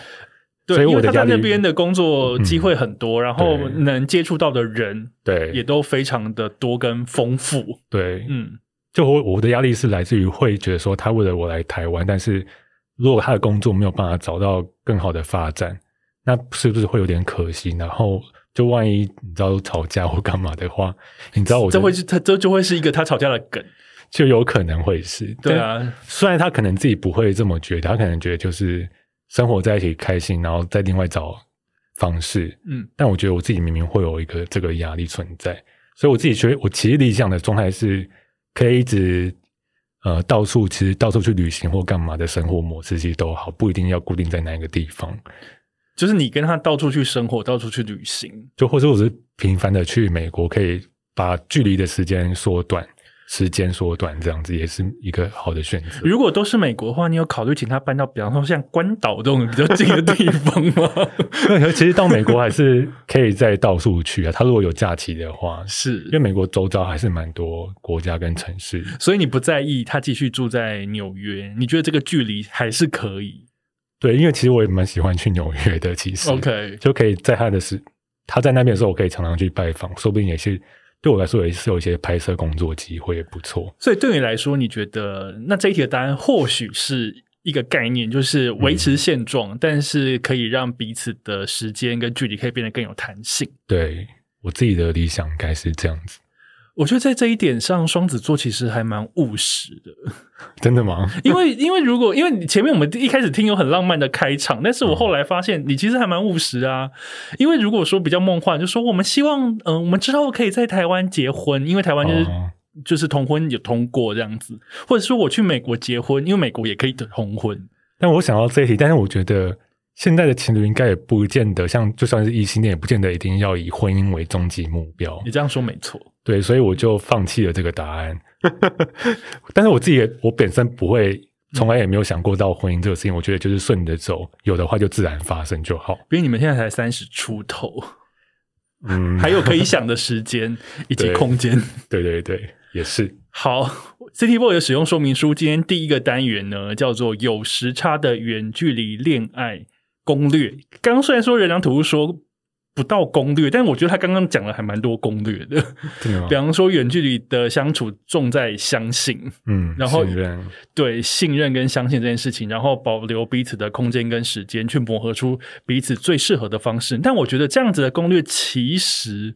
对，所以因为他在那边的工作机会很多，然后能接触到的人对，也都非常的多跟丰富。对，嗯，就我我的压力是来自于会觉得说，他为了我来台湾，但是如果他的工作没有办法找到更好的发展，那是不是会有点可惜？然后就万一你知道吵架或干嘛的话，你知道我的这会是他这就会是一个他吵架的梗。就有可能会是。对，啊，虽然他可能自己不会这么觉得，他可能觉得就是生活在一起开心，然后再另外找方式，嗯，但我觉得我自己明明会有一个这个压力存在，所以我自己觉得我其实理想的状态是可以一直呃到处其实到处去旅行或干嘛的生活模式其实都好，不一定要固定在哪一个地方，就是你跟他到处去生活，到处去旅行。就或者我是频繁的去美国，可以把距离的时间缩短，时间缩短，这样子也是一个好的选择。如果都是美国的话，你有考虑请他搬到，比方说像关岛这种比较近的地方吗？对，其实到美国还是可以再到处去啊。他如果有假期的话，是因为美国周遭还是蛮多国家跟城市。所以你不在意他继续住在纽约，你觉得这个距离还是可以对，因为其实我也蛮喜欢去纽约的，其实？OK，就可以在他的时，他在那边的时候，我可以常常去拜访，说不定也是对我来说也是有一些拍摄工作机会，也不错。所以对你来说，你觉得那这一题的答案或许是一个概念，就是维持现嗯状，但是可以让彼此的时间跟距离可以变得更有弹性。对，我自己的理想应该是这样子。我觉得在这一点上，双子座其实还蛮务实的。真的吗？因为因为如果因为你前面我们一开始听有很浪漫的开场，但是我后来发现你其实还蛮务实啊。因为如果说比较梦幻，就说我们希望，嗯、我们之后可以在台湾结婚，因为台湾就是、哦就是同婚有通过这样子，或者说我去美国结婚，因为美国也可以同婚。但我想到这一题，但是我觉得现在的情侣应该也不见得像，就算是异性恋，也不见得一定要以婚姻为终极目标你。这样说没错。对，所以我就放弃了这个答案。但是我自己也，我本身不会，从来也没有想过到婚姻这个事情。我觉得就是顺着走，有的话就自然发生就好。因为你们现在才三十出头，嗯，还有可以想的时间 以及空间。对对对，也是。好，City Boy 的使用说明书，今天第一个单元呢叫做有时差的远距离恋爱攻略。刚刚虽然说人良土物说不到攻略，但我觉得他刚刚讲了还蛮多攻略的。比？方说远距离的相处重在相信，嗯，然后信对信任跟相信这件事情，然后保留彼此的空间跟时间，去磨合出彼此最适合的方式。但我觉得这样子的攻略其实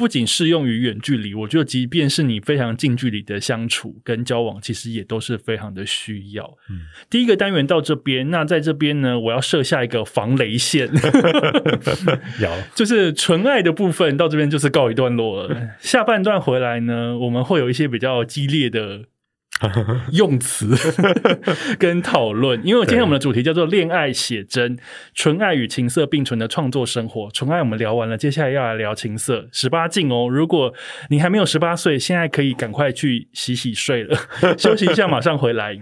不仅适用于远距离，我觉得即便是你非常近距离的相处跟交往，其实也都是非常的需要。嗯第一个单元到这边，那在这边呢，我要设下一个防雷线。要 就是纯爱的部分到这边就是告一段落了。下半段回来呢，我们会有一些比较激烈的 用词 跟讨论，因为今天我们的主题叫做“恋爱写真：纯爱与情色并存的创作生活”。纯爱我们聊完了，接下来要来聊情色，十八禁哦。如果你还没有十八岁，现在可以赶快去洗洗睡了，休息一下，马上回来。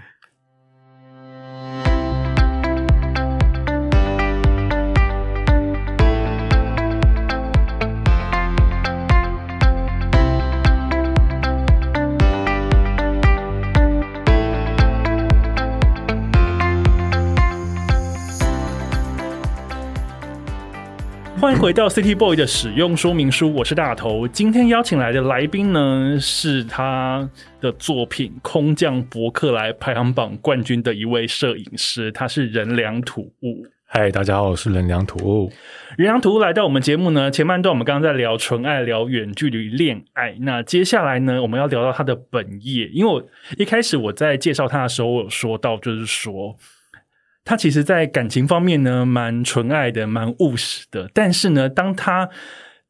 欢迎回到 City Boy 的使用说明书，我是大头。今天邀请来的来宾呢，是他的作品《空降伯克莱》排行榜冠军的一位摄影师，他是人良土物。嗨，大家好，我是人良土物。人良土物来到我们节目呢，前半段我们刚刚在聊纯爱，聊远距离恋爱。那接下来呢，我们要聊到他的本业，因为我一开始我在介绍他的时候，我有说到，就是说他其实在感情方面呢，蛮纯爱的，蛮务实的。但是呢，当他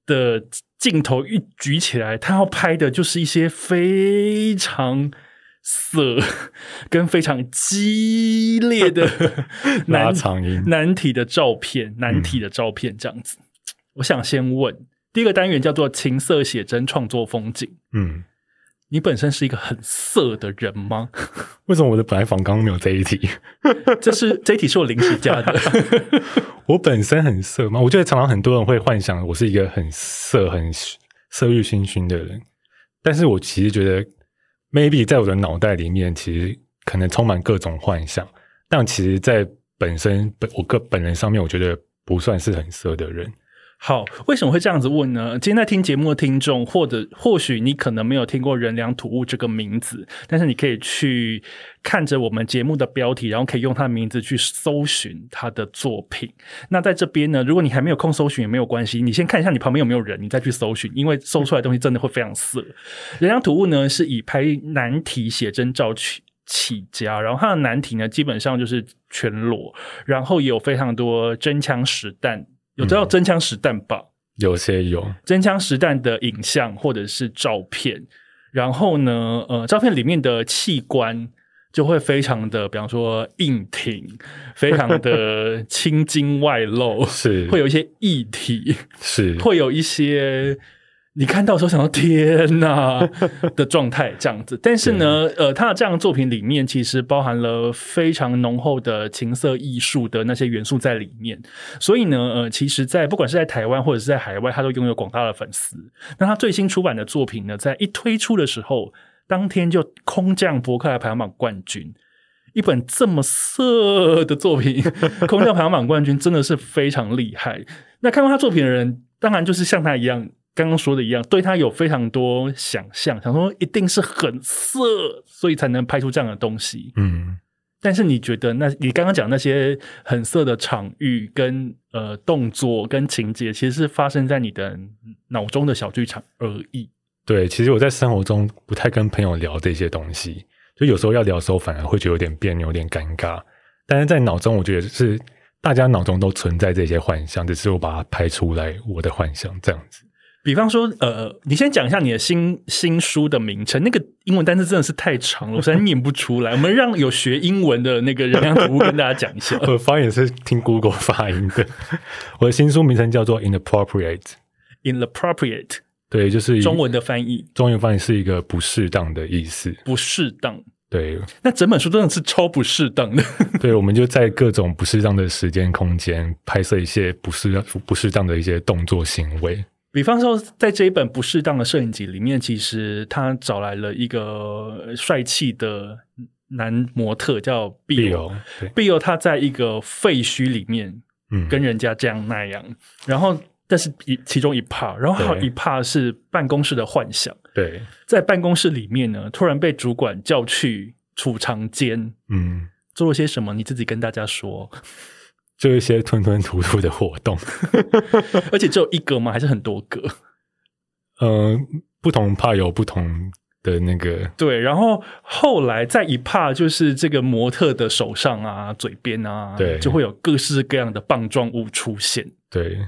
的镜头一举起来，他要拍的就是一些非常色跟非常激烈的 拉难难题的照片，难题的照片这样子。我想先问，第一个单元叫做情色写真创作风景。嗯，你本身是一个很色的人吗？为什么我的本来访刚刚没有这一题？这是这一题是我临时加的。我本身很色吗？我觉得常常很多人会幻想我是一个很色、很色欲熏熏的人，但是我其实觉得，maybe 在我的脑袋里面，其实可能充满各种幻想，但其实，在本身本我个本人上面，我觉得不算是很色的人。好，为什么会这样子问呢？今天在听节目的听众，或者或许你可能没有听过“人良土物”这个名字，但是你可以去看着我们节目的标题，然后可以用他的名字去搜寻他的作品。那在这边呢，如果你还没有空搜寻也没有关系，你先看一下你旁边有没有人，你再去搜寻，因为搜出来的东西真的会非常色。人良土物呢是以拍难题写真照起起家，然后它的难题呢基本上就是全裸，然后也有非常多真枪实弹。有知道真枪实弹吧？有些有，真枪实弹的影像或者是照片，然后呢，呃，照片里面的器官就会非常的，比方说硬挺，非常的 青筋外露，是。会有一些异体，是。会有一些你看到的时候想到天哪 的状态这样子。但是呢，呃，他的这样的作品里面其实包含了非常浓厚的情色艺术的那些元素在里面。所以呢，呃，其实在不管是在台湾或者是在海外，他都拥有广大的粉丝。那他最新出版的作品呢，在一推出的时候，当天就空降博客来排行榜冠军。一本这么色的作品，空降排行榜冠军真的是非常厉害。那看过他作品的人，当然就是像他一样，刚刚说的一样，对他有非常多想象，想说一定是很色，所以才能拍出这样的东西。嗯，但是你觉得那你刚刚讲那些很色的场域跟呃动作跟情节，其实是发生在你的脑中的小剧场而已。对，其实我在生活中不太跟朋友聊这些东西，就有时候要聊的时候，反而会觉得有点别扭、有点尴尬。但是在脑中，我觉得是大家脑中都存在这些幻想，只是我把它拍出来，我的幻想这样子。比方说，呃，你先讲一下你的新新书的名称。那个英文单词真的是太长了，我实在念不出来。我们让有学英文的那个人量图跟大家讲一下。我发音是听 Google 发音的。我的新书名称叫做 Inappropriate。Inappropriate，对，就是中文的翻译。中文翻译是一个不适当的意思。不适当。对。那整本书真的是超不适当的。对，我们就在各种不适当的时间空间拍摄一些不适不适当的一些动作行为。比方说，在这一本不适当的摄影集里面，其实他找来了一个帅气的男模特，叫 Bill。Bill 他在一个废墟里面，嗯，跟人家这样那样。然后，但是一其中一 part，然后还有一 part 是办公室的幻想。对，在办公室里面呢，突然被主管叫去储藏间，嗯，做了些什么？你自己跟大家说。就一些吞吞吐吐的活动，而且只有一个吗？还是很多个？嗯，不同怕有不同的那个。对，然后后来再一怕，就是这个模特的手上啊、嘴边啊，对，就会有各式各样的棒状物出现。对。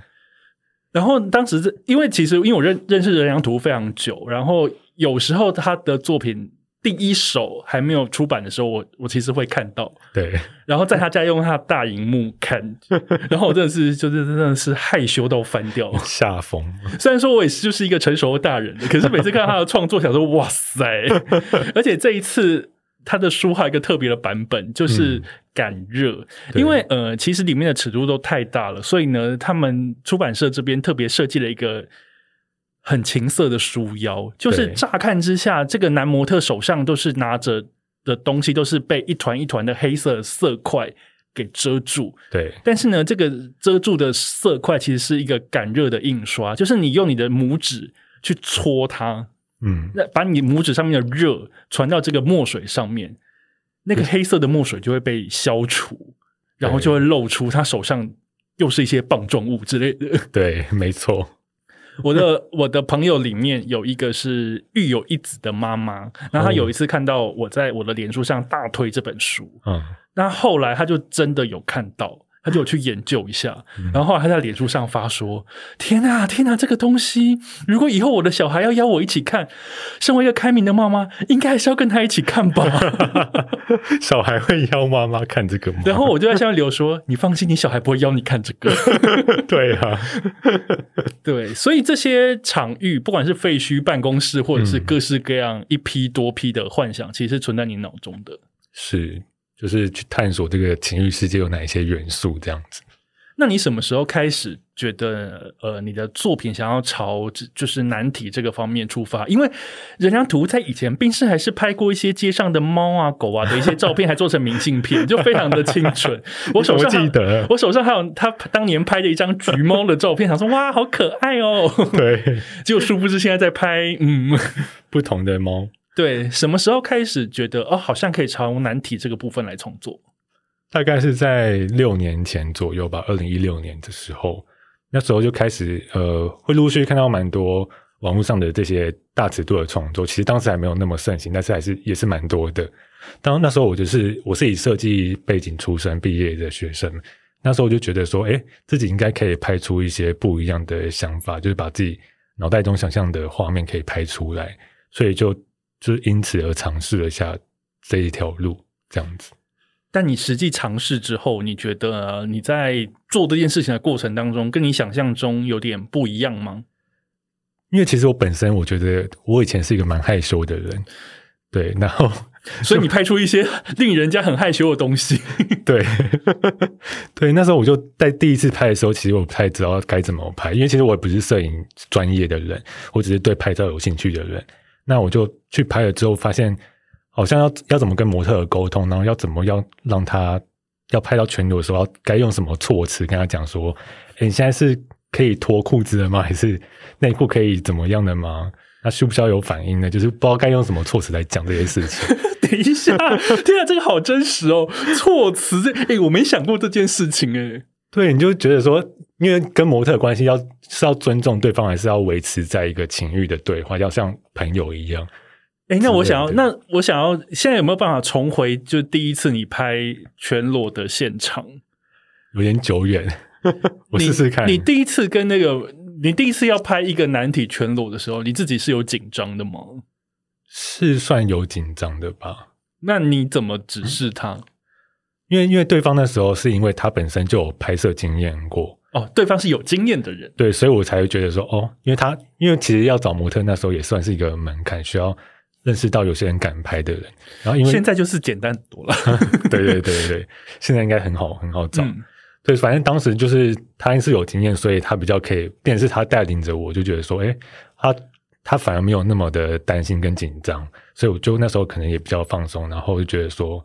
然后当时这，因为其实因为我认认识任良图非常久，然后有时候他的作品。第一首还没有出版的时候，我我其实会看到，对，然后在他家用他的大荧幕看，然后我真的是就是真的是害羞到翻掉，下风。虽然说我也是就是一个成熟的大人，可是每次看他的创作，想说哇塞！而且这一次他的书还有一个特别的版本，就是感热，因为呃，其实里面的尺度都太大了，所以呢，他们出版社这边特别设计了一个。很情色的书腰，就是乍看之下，这个男模特手上都是拿着的东西，都是被一团一团的黑色色块给遮住。对，但是呢，这个遮住的色块其实是一个感热的印刷，就是你用你的拇指去搓它，嗯，那把你拇指上面的热传到这个墨水上面，那个黑色的墨水就会被消除，然后就会露出他手上又是一些棒状物之类的。对，没错。我的我的朋友里面有一个是育有一子的妈妈，然后她有一次看到我在我的脸书上大推这本书，嗯，那后来她就真的有看到。他就有去研究一下，然后后来他在脸书上发说：“天啊，天啊，这个东西，如果以后我的小孩要邀我一起看，身为一个开明的妈妈，应该还是要跟他一起看吧。”小孩会邀妈妈看这个吗？然后我就在下面留说：“你放心，你小孩不会邀你看这个。”对啊，对，所以这些场域，不管是废墟、办公室，或者是各式各样一批多批的幻想，其实存在你脑中的。是。就是去探索这个情欲世界有哪一些元素，这样子。那你什么时候开始觉得，呃，你的作品想要朝就是难题这个方面出发？因为人家图在以前，冰室还是拍过一些街上的猫啊、狗啊的一些照片，还做成明信片，就非常的清纯。我手上记得，我手上还有他当年拍的一张橘猫的照片，想说哇，好可爱哦。对，结果殊不知现在在拍嗯 不同的猫。对，什么时候开始觉得哦，好像可以朝难题这个部分来创作？大概是在六年前左右吧，二零一六年的时候，那时候就开始呃，会陆续看到蛮多网络上的这些大尺度的创作。其实当时还没有那么盛行，但是还是也是蛮多的。当那时候我就是我是以设计背景出身毕业的学生，那时候我就觉得说，哎，自己应该可以拍出一些不一样的想法，就是把自己脑袋中想象的画面可以拍出来，所以就。就是因此而尝试了下这一条路，这样子。但你实际尝试之后，你觉得你在做这件事情的过程当中，跟你想象中有点不一样吗？因为其实我本身我觉得我以前是一个蛮害羞的人，对，然后 所以你拍出一些令人家很害羞的东西，对，对。那时候我就在第一次拍的时候，其实我不太知道该怎么拍，因为其实我也不是摄影专业的人，我只是对拍照有兴趣的人。那我就去拍了之后，发现好像要要怎么跟模特沟通，然后要怎么要让他要拍到全裸的时候，要该用什么措辞跟他讲说：“，你现在是可以脱裤子了吗？还是内裤可以怎么样的吗？”那需不需要有反应呢？就是不知道该用什么措辞来讲这些事情。等一下，天啊，这个好真实哦！措辞这，哎，我没想过这件事情，哎，对，你就觉得说，因为跟模特关系要是要尊重对方，还是要维持在一个情欲的对话，要像朋友一样。哎，那我想要，那我想要，现在有没有办法重回就第一次你拍全裸的现场？有点久远，我试试看。你第一次跟那个，你第一次要拍一个男体全裸的时候，你自己是有紧张的吗？是算有紧张的吧？那你怎么指示他？因为因为对方那时候是因为他本身就有拍摄经验过哦，对方是有经验的人，对，所以我才会觉得说哦，因为他因为其实要找模特那时候也算是一个门槛，需要认识到有些人敢拍的人。然后因为现在就是简单多了，对对对对对，现在应该很好很好找。对，反正当时就是他是有经验，所以他比较可以，便是他带领着我，就觉得说，哎，他。他反而没有那么的担心跟紧张，所以我就那时候可能也比较放松，然后就觉得说，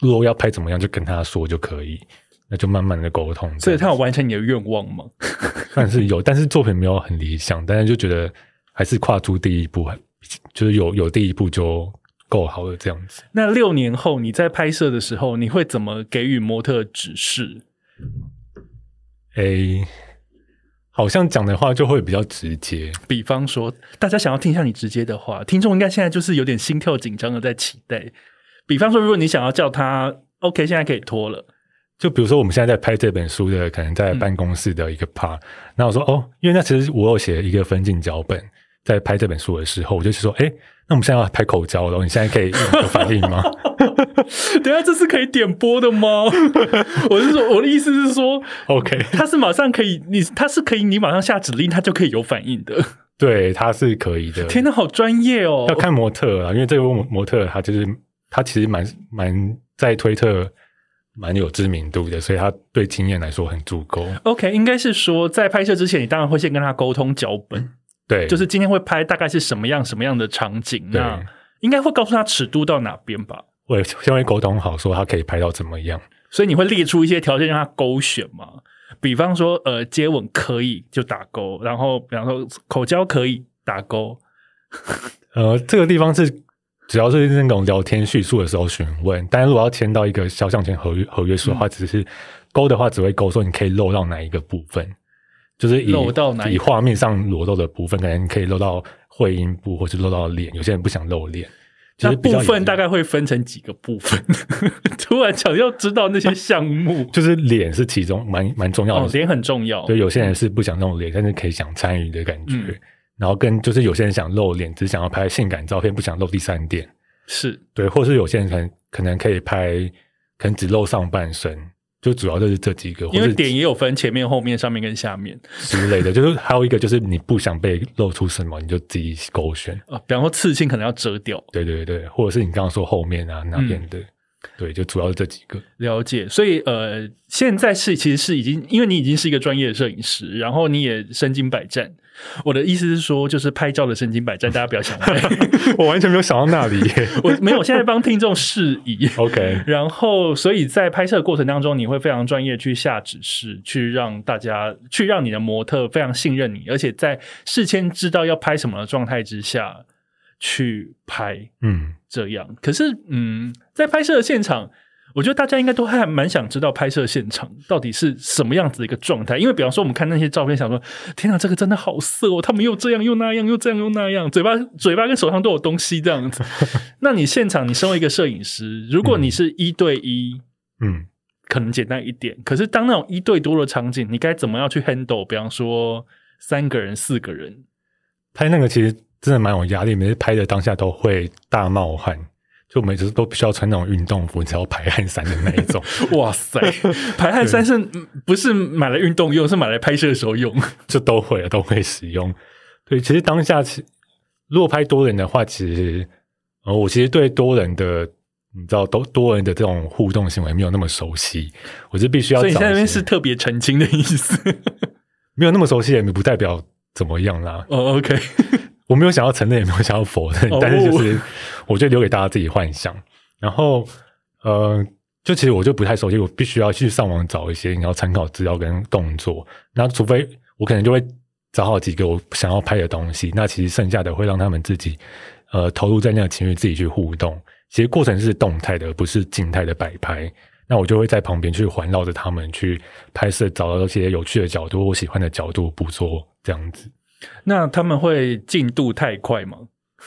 如果要拍怎么样，就跟他说就可以，那就慢慢的沟通。所以他有完成你的愿望吗？但是有，但是作品没有很理想，但是就觉得还是跨出第一步，就是有有第一步就够好了这样子。那六年后你在拍摄的时候，你会怎么给予模特指示？诶。好像讲的话就会比较直接，比方说，大家想要听一下你直接的话，听众应该现在就是有点心跳紧张的在期待。比方说，如果你想要叫他 OK，现在可以脱了。就比如说，我们现在在拍这本书的，可能在办公室的一个 part，那我说哦，因为那其实我有写一个分镜脚本，在拍这本书的时候，我就说，哎。那我们现在要拍口交了，你现在可以有反应吗？等下这是可以点播的吗？我是说，我的意思是说，OK，他是马上可以，你他是可以，你马上下指令，他就可以有反应的。对，他是可以的。天哪，好专业哦！要看模特啊，因为这个模特他就是他其实蛮蛮在推特蛮有知名度的，所以他对经验来说很足够。OK，应该是说在拍摄之前，你当然会先跟他沟通脚本。对，就是今天会拍大概是什么样什么样的场景，那应该会告诉他尺度到哪边吧？会先会沟通好，说他可以拍到怎么样，所以你会列出一些条件让他勾选嘛？比方说，呃，接吻可以就打勾，然后比方说口交可以打勾。呃，这个地方是只要是那种聊天叙述的时候询问，但是如果要签到一个肖像权合约合约书的话，只是勾的话只会勾说你可以漏到哪一个部分。就是以以画面上裸露的部分，可能可以露到会阴部，或是露到脸。有些人不想露脸，那部分大概会分成几个部分。突然想要知道那些项目，就是脸是其中蛮蛮重要的，脸很重要。对，有些人是不想露脸，但是可以想参与的感觉。然后跟就是有些人想露脸，只想要拍性感照片，不想露第三点。是对，或是有些人可能可能可以拍，可能只露上半身。就主要就是这几个，因为点也有分前面、后面、上面跟下面之类的。就是还有一个，就是你不想被露出什么，你就自己勾选啊。比方说刺青可能要遮掉，对对对，或者是你刚刚说后面啊那边的，对，就主要是这几个。了解，所以呃，现在是其实是已经，因为你已经是一个专业的摄影师，然后你也身经百战。我的意思是说，就是拍照的身经百战，大家不要想歪。我完全没有想到那里，我没有。现在帮听众示意，OK。然后，所以在拍摄过程当中，你会非常专业去下指示，去让大家，去让你的模特非常信任你，而且在事先知道要拍什么的状态之下去拍。嗯，这样。可是，嗯，在拍摄的现场。我觉得大家应该都还蛮想知道拍摄现场到底是什么样子的一个状态，因为比方说我们看那些照片，想说天哪，这个真的好色哦！他们又这样又那样，又这样又那样，嘴巴嘴巴跟手上都有东西这样子。那你现场，你身为一个摄影师，如果你是一对一，嗯，可能简单一点。可是当那种一对多的场景，你该怎么样去 handle？比方说三个人、四个人拍那个，其实真的蛮有压力，每次拍的当下都会大冒汗。就每次都必须要穿那种运动服，才要排汗衫的那一种。哇塞，排汗衫是不是买来运动用？是买来拍摄的时候用？就都会啊，都会使用。对，其实当下其如果拍多人的话，其实呃，我其实对多人的你知道多多人的这种互动行为没有那么熟悉，我就必须要。所以你那边是特别澄清的意思？没有那么熟悉，也不代表怎么样啦。哦，OK。我没有想要承认，也没有想要否认，但是就是我就留给大家自己幻想。然后，呃，就其实我就不太熟悉，我必须要去上网找一些你要参考资料跟动作。那除非我可能就会找好几个我想要拍的东西，那其实剩下的会让他们自己呃投入在那个情绪，自己去互动。其实过程是动态的，而不是静态的摆拍。那我就会在旁边去环绕着他们去拍摄，找到一些有趣的角度，我喜欢的角度捕捉这样子。那他们会进度太快吗？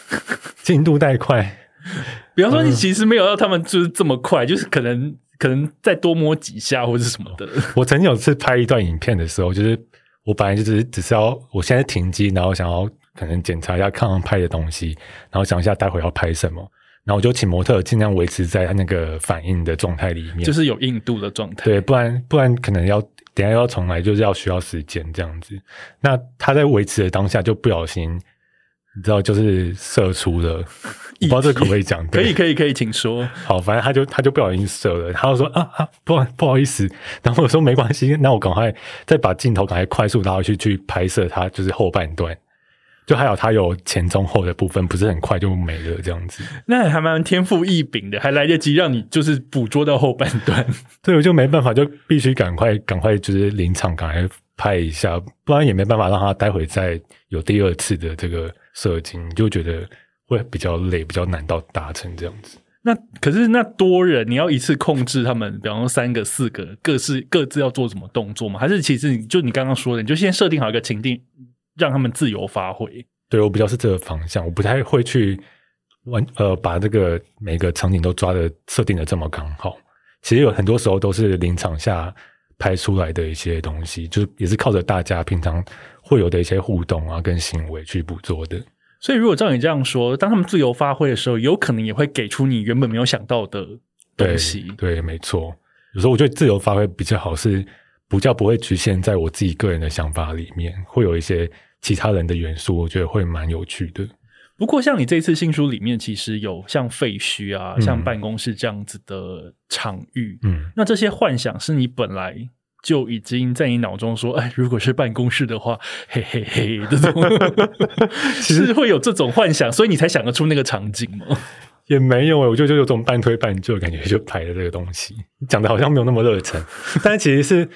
进度太快，比方说你其实没有要他们就是这么快，就是可能可能再多摸几下或者什么的。我曾经有次拍一段影片的时候，就是我本来就只是只是要我现在停机，然后想要可能检查一下看刚拍的东西，然后想一下待会要拍什么。然后我就请模特尽量维持在他那个反应的状态里面，就是有硬度的状态。对，不然不然可能要等下要重来，就是要需要时间这样子。那他在维持的当下就不小心，你知道，就是射出了，我不知道这可不可以讲？可以，可以，可以，请说。好，反正他就他就不小心射了，他就说啊啊，不不好意思。然后我说没关系，那我赶快再把镜头赶快快速拉回去去拍摄他，就是后半段。就还有它有前中后的部分，不是很快就没了这样子。那还蛮天赋异禀的，还来得及让你就是捕捉到后半段。对，我就没办法，就必须赶快赶快就是临场赶快拍一下，不然也没办法让他待会再有第二次的这个射精，就觉得会比较累，比较难到达成这样子。那可是那多人，你要一次控制他们，比方说三个、四个，各自各自要做什么动作吗？还是其实你就你刚刚说的，你就先设定好一个情境。让他们自由发挥，对我比较是这个方向，我不太会去完呃把这个每个场景都抓的设定的这么刚好。其实有很多时候都是临场下拍出来的一些东西，就是也是靠着大家平常会有的一些互动啊跟行为去捕捉的。所以如果照你这样说，当他们自由发挥的时候，有可能也会给出你原本没有想到的东西。对，没错。有时候我觉得自由发挥比较好是。不叫不会局限在我自己个人的想法里面，会有一些其他人的元素，我觉得会蛮有趣的。不过，像你这次新书里面，其实有像废墟啊，像办公室这样子的场域，嗯，那这些幻想是你本来就已经在你脑中说，哎，如果是办公室的话，嘿嘿嘿，这种 其实会有这种幻想，所以你才想得出那个场景吗？也没有，我就就有种半推半就的感觉，就排了这个东西，讲的好像没有那么热忱，但其实是。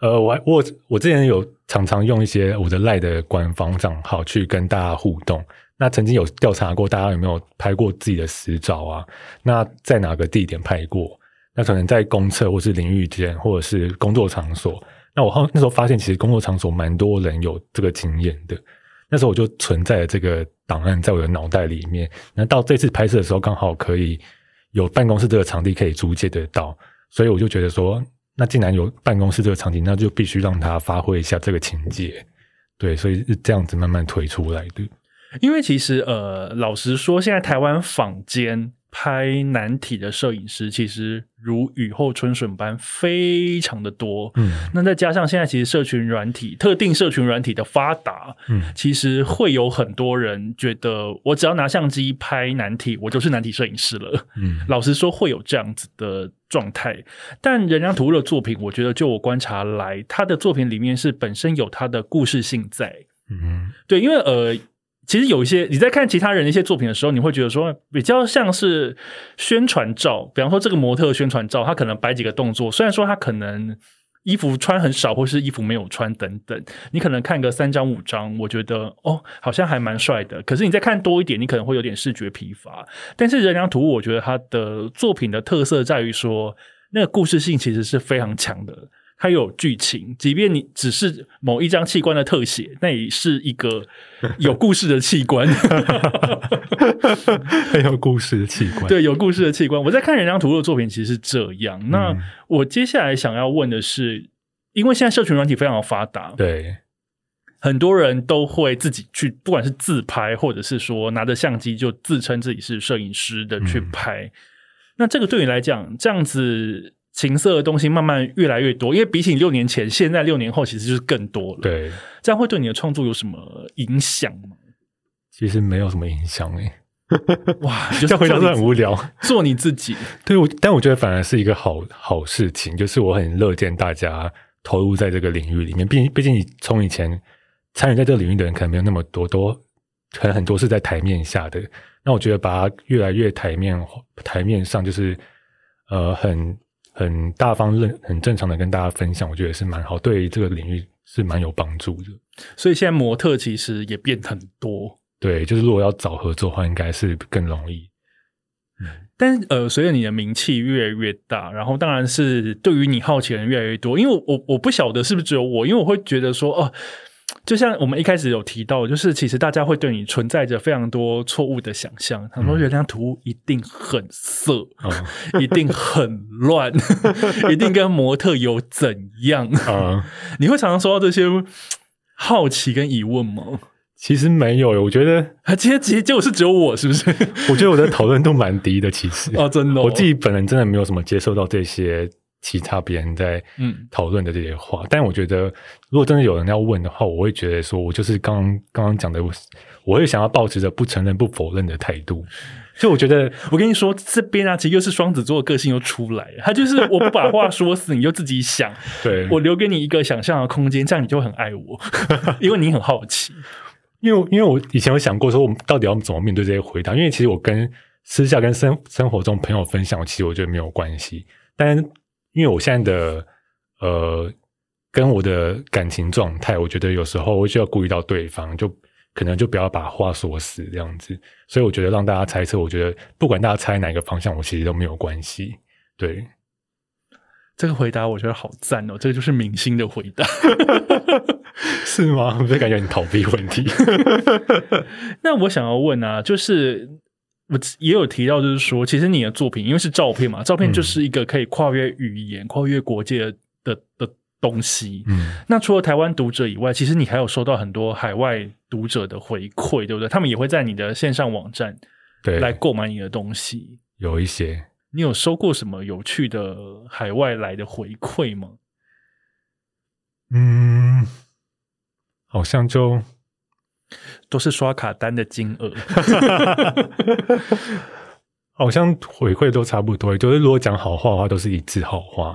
呃，我我我之前有常常用一些我的赖的官方账号去跟大家互动。那曾经有调查过，大家有没有拍过自己的私照啊？那在哪个地点拍过？那可能在公厕，或是淋浴间，或者是工作场所。那我后那时候发现，其实工作场所蛮多人有这个经验的。那时候我就存在了这个档案在我的脑袋里面。那到这次拍摄的时候，刚好可以有办公室这个场地可以租借得到，所以我就觉得说。那既然有办公室这个场景，那就必须让他发挥一下这个情节，对，所以是这样子慢慢推出来的。因为其实呃，老实说，现在台湾坊间。拍难体的摄影师其实如雨后春笋般非常的多，嗯，那再加上现在其实社群软体、特定社群软体的发达，嗯，其实会有很多人觉得我只要拿相机拍难体，我就是难体摄影师了，嗯，老实说会有这样子的状态。但人家图的作品，我觉得就我观察来，他的作品里面是本身有他的故事性在，嗯，对，因为呃。其实有一些你在看其他人的一些作品的时候，你会觉得说比较像是宣传照，比方说这个模特宣传照，他可能摆几个动作，虽然说他可能衣服穿很少，或是衣服没有穿等等，你可能看个三张五张，我觉得哦好像还蛮帅的。可是你再看多一点，你可能会有点视觉疲乏。但是人梁图，我觉得他的作品的特色在于说，那个故事性其实是非常强的。它有剧情，即便你只是某一张器官的特写，那也是一个 有故事的器官，很 有故事的器官。对，有故事的器官。我在看人张图的作品，其实是这样。那我接下来想要问的是，因为现在社群软体非常的发达，对，很多人都会自己去，不管是自拍，或者是说拿着相机就自称自己是摄影师的去拍。那这个对你来讲，这样子。情色的东西慢慢越来越多，因为比起六年前，现在六年后其实就是更多了。对，这样会对你的创作有什么影响吗？其实没有什么影响诶。哇，这回答是很无聊。做你自己，对我，但我觉得反而是一个好好事情，就是我很乐见大家投入在这个领域里面。毕竟，毕竟你从以前参与在这个领域的人可能没有那么多，多可能很多是在台面下的。那我觉得把它越来越台面台面上，就是呃很。很大方、认很正常的跟大家分享，我觉得是蛮好，对这个领域是蛮有帮助的。所以现在模特其实也变很多。对，就是如果要找合作的话，应该是更容易。但呃，随着你的名气越来越大，然后当然是对于你好奇的人越来越多。因为我我不晓得是不是只有我，因为我会觉得说，哦，就像我们一开始有提到，就是其实大家会对你存在着非常多错误的想象，他说这张图一定很色，一定很乱，一定跟模特有怎样啊？你会常常收到这些好奇跟疑问吗？其实没有，我觉得啊，其实其实就是只有我，是不是？我觉得我的讨论度蛮低的，其实哦，真的，我自己本人真的没有什么接受到这些其他别人在嗯讨论的这些话。但我觉得，如果真的有人要问的话，我会觉得说，我就是刚刚刚讲的，我会想要保持着不承认、不否认的态度。就我觉得，我跟你说，这边啊，其实又是双子座的个性又出来了。他就是我不把话说死，你就自己想，对我留给你一个想象的空间，这样你就很爱我，因为你很好奇。因为，因为我以前有想过说，我们到底要怎么面对这些回答？因为其实我跟私下跟生生活中朋友分享，其实我觉得没有关系。但因为我现在的呃，跟我的感情状态，我觉得有时候我就要顾虑到对方，就可能就不要把话说死这样子。所以我觉得让大家猜测，我觉得不管大家猜哪个方向，我其实都没有关系。对。这个回答我觉得好赞哦！这个就是明星的回答，是吗？我就感觉你逃避问题。那我想要问啊，就是我也有提到，就是说，其实你的作品因为是照片嘛，照片就是一个可以跨越语言、跨越国界的的东西。嗯，那除了台湾读者以外，其实你还有收到很多海外读者的回馈，对不对？他们也会在你的线上网站对来购买你的东西，有一些。你有收过什么有趣的海外来的回馈吗？嗯，好像就都是刷卡单的金额，好像回馈都差不多。就是如果讲好话的话，都是一致好话；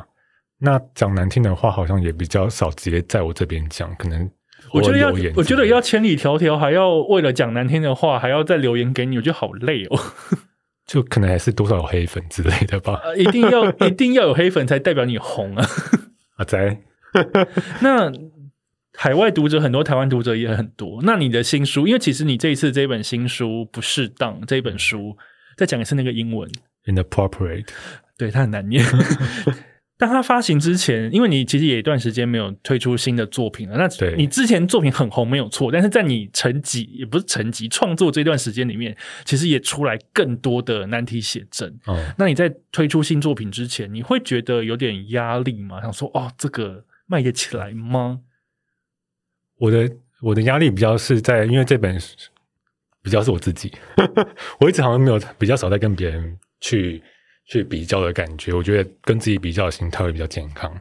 那讲难听的话，好像也比较少直接在我这边讲。可能我觉得要，我觉得要千里迢迢，还要为了讲难听的话，还要再留言给你，我觉得好累哦。就可能还是多少有黑粉之类的吧。一定要一定要有黑粉才代表你红啊！阿仔，那海外读者很多，台湾读者也很多。那你的新书，因为其实你这一次这本新书不适当，这本书再讲一次那个英文，inappropriate，对它很难念。但它发行之前，因为你其实也一段时间没有推出新的作品了，那你之前作品很红没有错，但是在你成绩也不是成绩创作这段时间里面，其实也出来更多的难题写真。哦，那你在推出新作品之前，你会觉得有点压力吗？想说哦，这个卖得起来吗？我的我的压力比较是在，因为这本比较是我自己，我一直好像没有比较少在跟别人去。去比较的感觉，我觉得跟自己比较的心态会比较健康。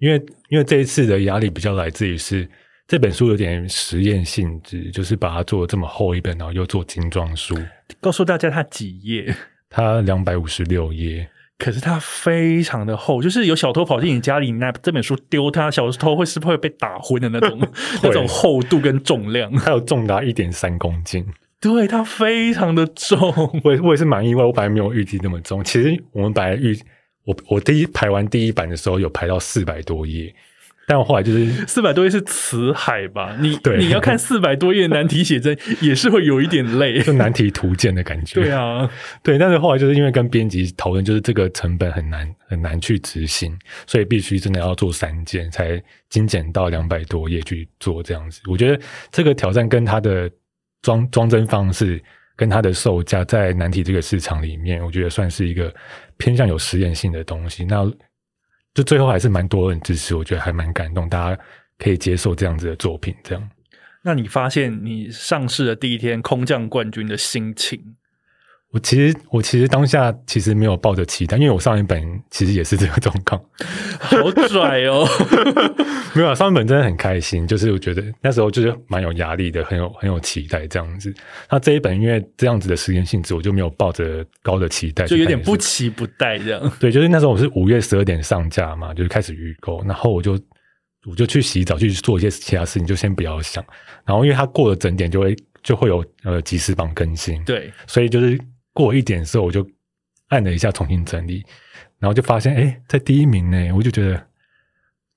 因为因为这一次的压力比较来自于是这本书有点实验性质，就是把它做这么厚一本，然后又做精装书。告诉大家它几页？它两百五十六页，可是它非常的厚，就是有小偷跑进你家里，拿这本书丢它，小偷会是不会被打昏的那种 那种厚度跟重量？它有重达一点三公斤。对它非常的重，我我也是蛮意外，我本来没有预计那么重。其实我们本来预我我第一排完第一版的时候有排到四百多页，但我后来就是四百多页是词海吧？你你要看四百多页难题写真 也是会有一点累，就难题图鉴的感觉。对啊，对，但是后来就是因为跟编辑讨论，就是这个成本很难很难去执行，所以必须真的要做三件才精简到两百多页去做这样子。我觉得这个挑战跟它的。装装帧方式跟它的售价，在难题这个市场里面，我觉得算是一个偏向有实验性的东西。那就最后还是蛮多人支持，我觉得还蛮感动，大家可以接受这样子的作品。这样，那你发现你上市的第一天空降冠军的心情？我其实，我其实当下其实没有抱着期待，因为我上一本其实也是这个状况，好拽哦！没有啊上一本真的很开心，就是我觉得那时候就是蛮有压力的，很有很有期待这样子。那这一本因为这样子的实验性质，我就没有抱着高的期待，就有点不期不待这样。对，就是那时候我是五月十二点上架嘛，就是开始预购，然后我就我就去洗澡去做一些其他事情，就先不要想。然后因为它过了整点，就会就会有呃即时榜更新，对，所以就是。过一点的时候，我就按了一下重新整理，然后就发现，哎，在第一名呢，我就觉得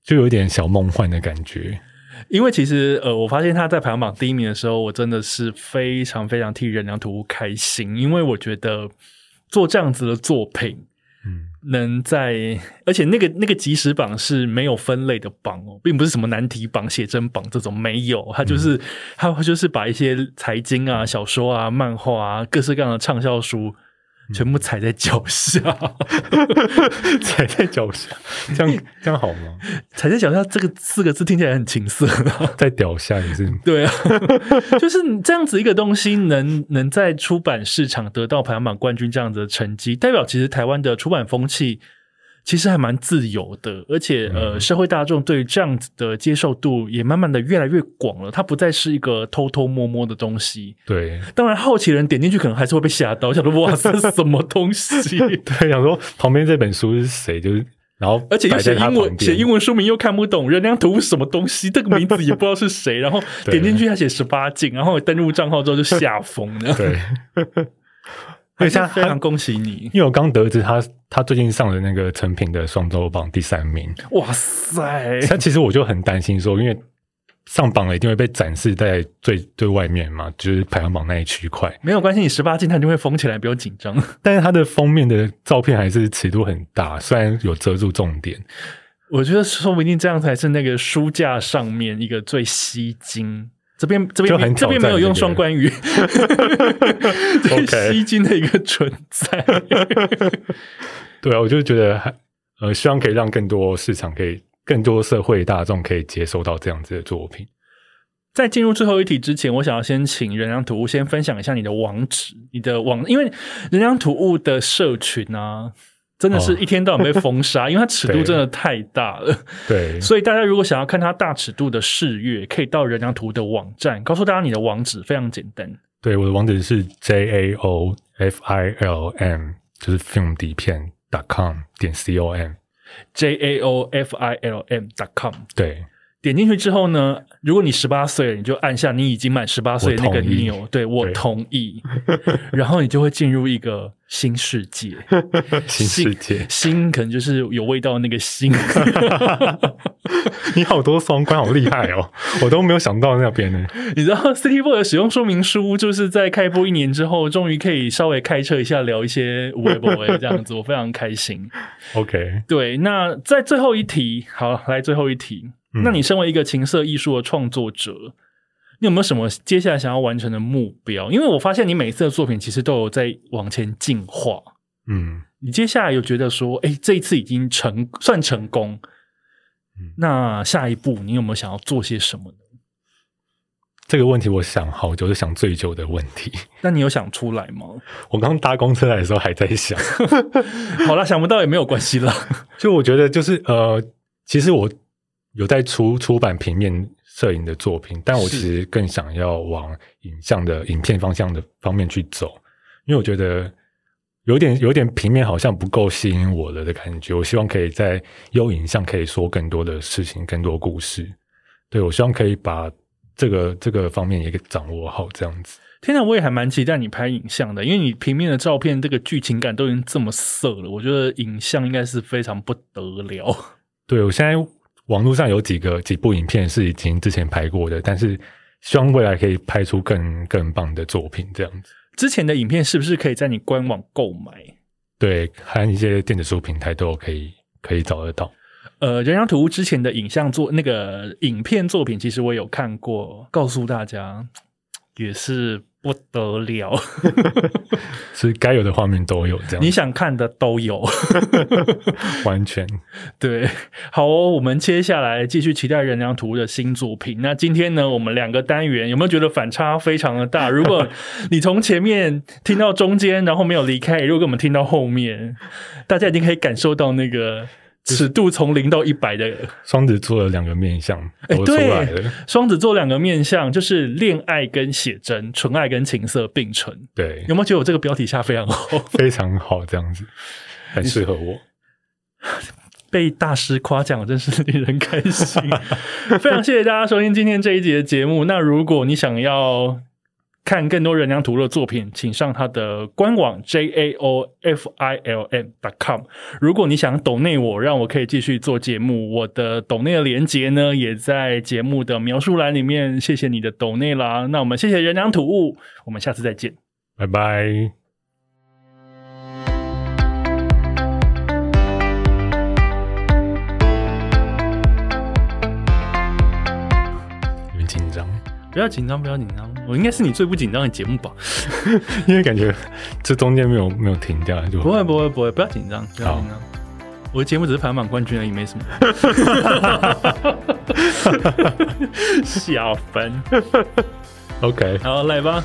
就有一点小梦幻的感觉。因为其实呃，我发现他在排行榜第一名的时候，我真的是非常非常替任良图开心，因为我觉得做这样子的作品。嗯，能在，而且那个那个即时榜是没有分类的榜哦，并不是什么难题榜、写真榜这种没有，它就是它就是把一些财经啊、小说啊、漫画啊、各式各样的畅销书。全部踩在脚下，踩在脚下，这样 这样好吗？踩在脚下这个四个字听起来很情色，在脚下也是对啊，就是这样子一个东西，能能在出版市场得到排行榜冠军这样子的成绩，代表其实台湾的出版风气。其实还蛮自由的，而且呃，社会大众对这样子的接受度也慢慢的越来越广了。它不再是一个偷偷摸摸的东西。对，当然好奇人点进去可能还是会被吓到，想说 哇，这是什么东西？对，想说旁边这本书是谁？就是然后而且又写英文，写英文书名又看不懂，人家图什么东西？这个名字也不知道是谁。然后点进去他写十八禁，然后登录账号之后就吓疯了。对。非常非常恭喜你，因为我刚得知他他最近上了那个成品的双周榜第三名。哇塞！那其实我就很担心说，因为上榜了一定会被展示在最最外面嘛，就是排行榜那一区块。没有关系，你十八禁它就会封起来，不用紧张。但是它的封面的照片还是尺度很大，虽然有遮住重点。我觉得说不定这样才是那个书架上面一个最吸睛。这边这边这边没有用双关语，最吸睛的一个存在。对啊，我就觉得还呃，希望可以让更多市场可以更多社会大众可以接收到这样子的作品。在进入最后一题之前，我想要先请人良图物先分享一下你的网址，你的网，因为人良图物的社群啊。真的是一天到晚被封杀，因为它尺度真的太大了。对，所以大家如果想要看它大尺度的视阅，可以到人梁图的网站，告诉大家你的网址非常简单。对，我的网址是 j a o f i l m，就是 film 底片 dot com 点 c o m，j a o f i l m dot com。对。点进去之后呢，如果你十八岁了，你就按下你已经满十八岁那个钮，对我同意，然后你就会进入一个新世界，新世界，新可能就是有味道那个新。你好多双关，好厉害哦！我都没有想到那边呢。你知道 City Boy 的使用说明书，就是在开播一年之后，终于可以稍微开车一下，聊一些微博这样子，我非常开心。OK，对，那在最后一题，好，来最后一题。那你身为一个情色艺术的创作者，你有没有什么接下来想要完成的目标？因为我发现你每次的作品其实都有在往前进化。嗯，你接下来有觉得说，哎，这一次已经成算成功？那下一步你有没有想要做些什么呢？这个问题我想好久，是想最久的问题。那你有想出来吗？我刚搭公车来的时候还在想。好了，想不到也没有关系了。就我觉得，就是呃，其实我。有在出出版平面摄影的作品，但我其实更想要往影像的影片方向的方面去走，因为我觉得有点有点平面好像不够吸引我了的感觉。我希望可以在用影像可以说更多的事情，更多故事。对我希望可以把这个这个方面也给掌握好，这样子。天哪，我也还蛮期待你拍影像的，因为你平面的照片这个剧情感都已经这么色了，我觉得影像应该是非常不得了。对我现在。网络上有几个几部影片是已经之前拍过的，但是希望未来可以拍出更更棒的作品。这样子，之前的影片是不是可以在你官网购买？对，还有一些电子书平台都可以可以找得到。呃，人羊图之前的影像作那个影片作品，其实我有看过，告诉大家也是。不得了，所以该有的画面都有，这样你想看的都有，完全对。好哦，我们接下来继续期待人良图的新作品。那今天呢，我们两个单元有没有觉得反差非常的大？如果你从前面听到中间，然后没有离开，如果我们听到后面，大家已经可以感受到那个。尺度从零到一百的双子座的两个面相都出来了。双子座两个面相就是恋爱跟写真，纯爱跟情色并存。对，有没有觉得我这个标题下非常好？非常好，这样子 很适合我。被大师夸奖，真是令人开心。非常谢谢大家收听今天这一集的节目。那如果你想要。看更多人娘图的作品，请上他的官网 j a o f i l m dot com。如果你想抖内我，让我可以继续做节目，我的抖内的连接呢，也在节目的描述栏里面。谢谢你的抖内啦，那我们谢谢人娘图物，我们下次再见，拜拜。不要紧张，不要紧张。我应该是你最不紧张的节目吧？因为感觉这中间没有没有停掉，就不会不会不会，不要紧张，不要紧张。我的节目只是排行榜冠军而已，没什么。小分，OK，好来吧。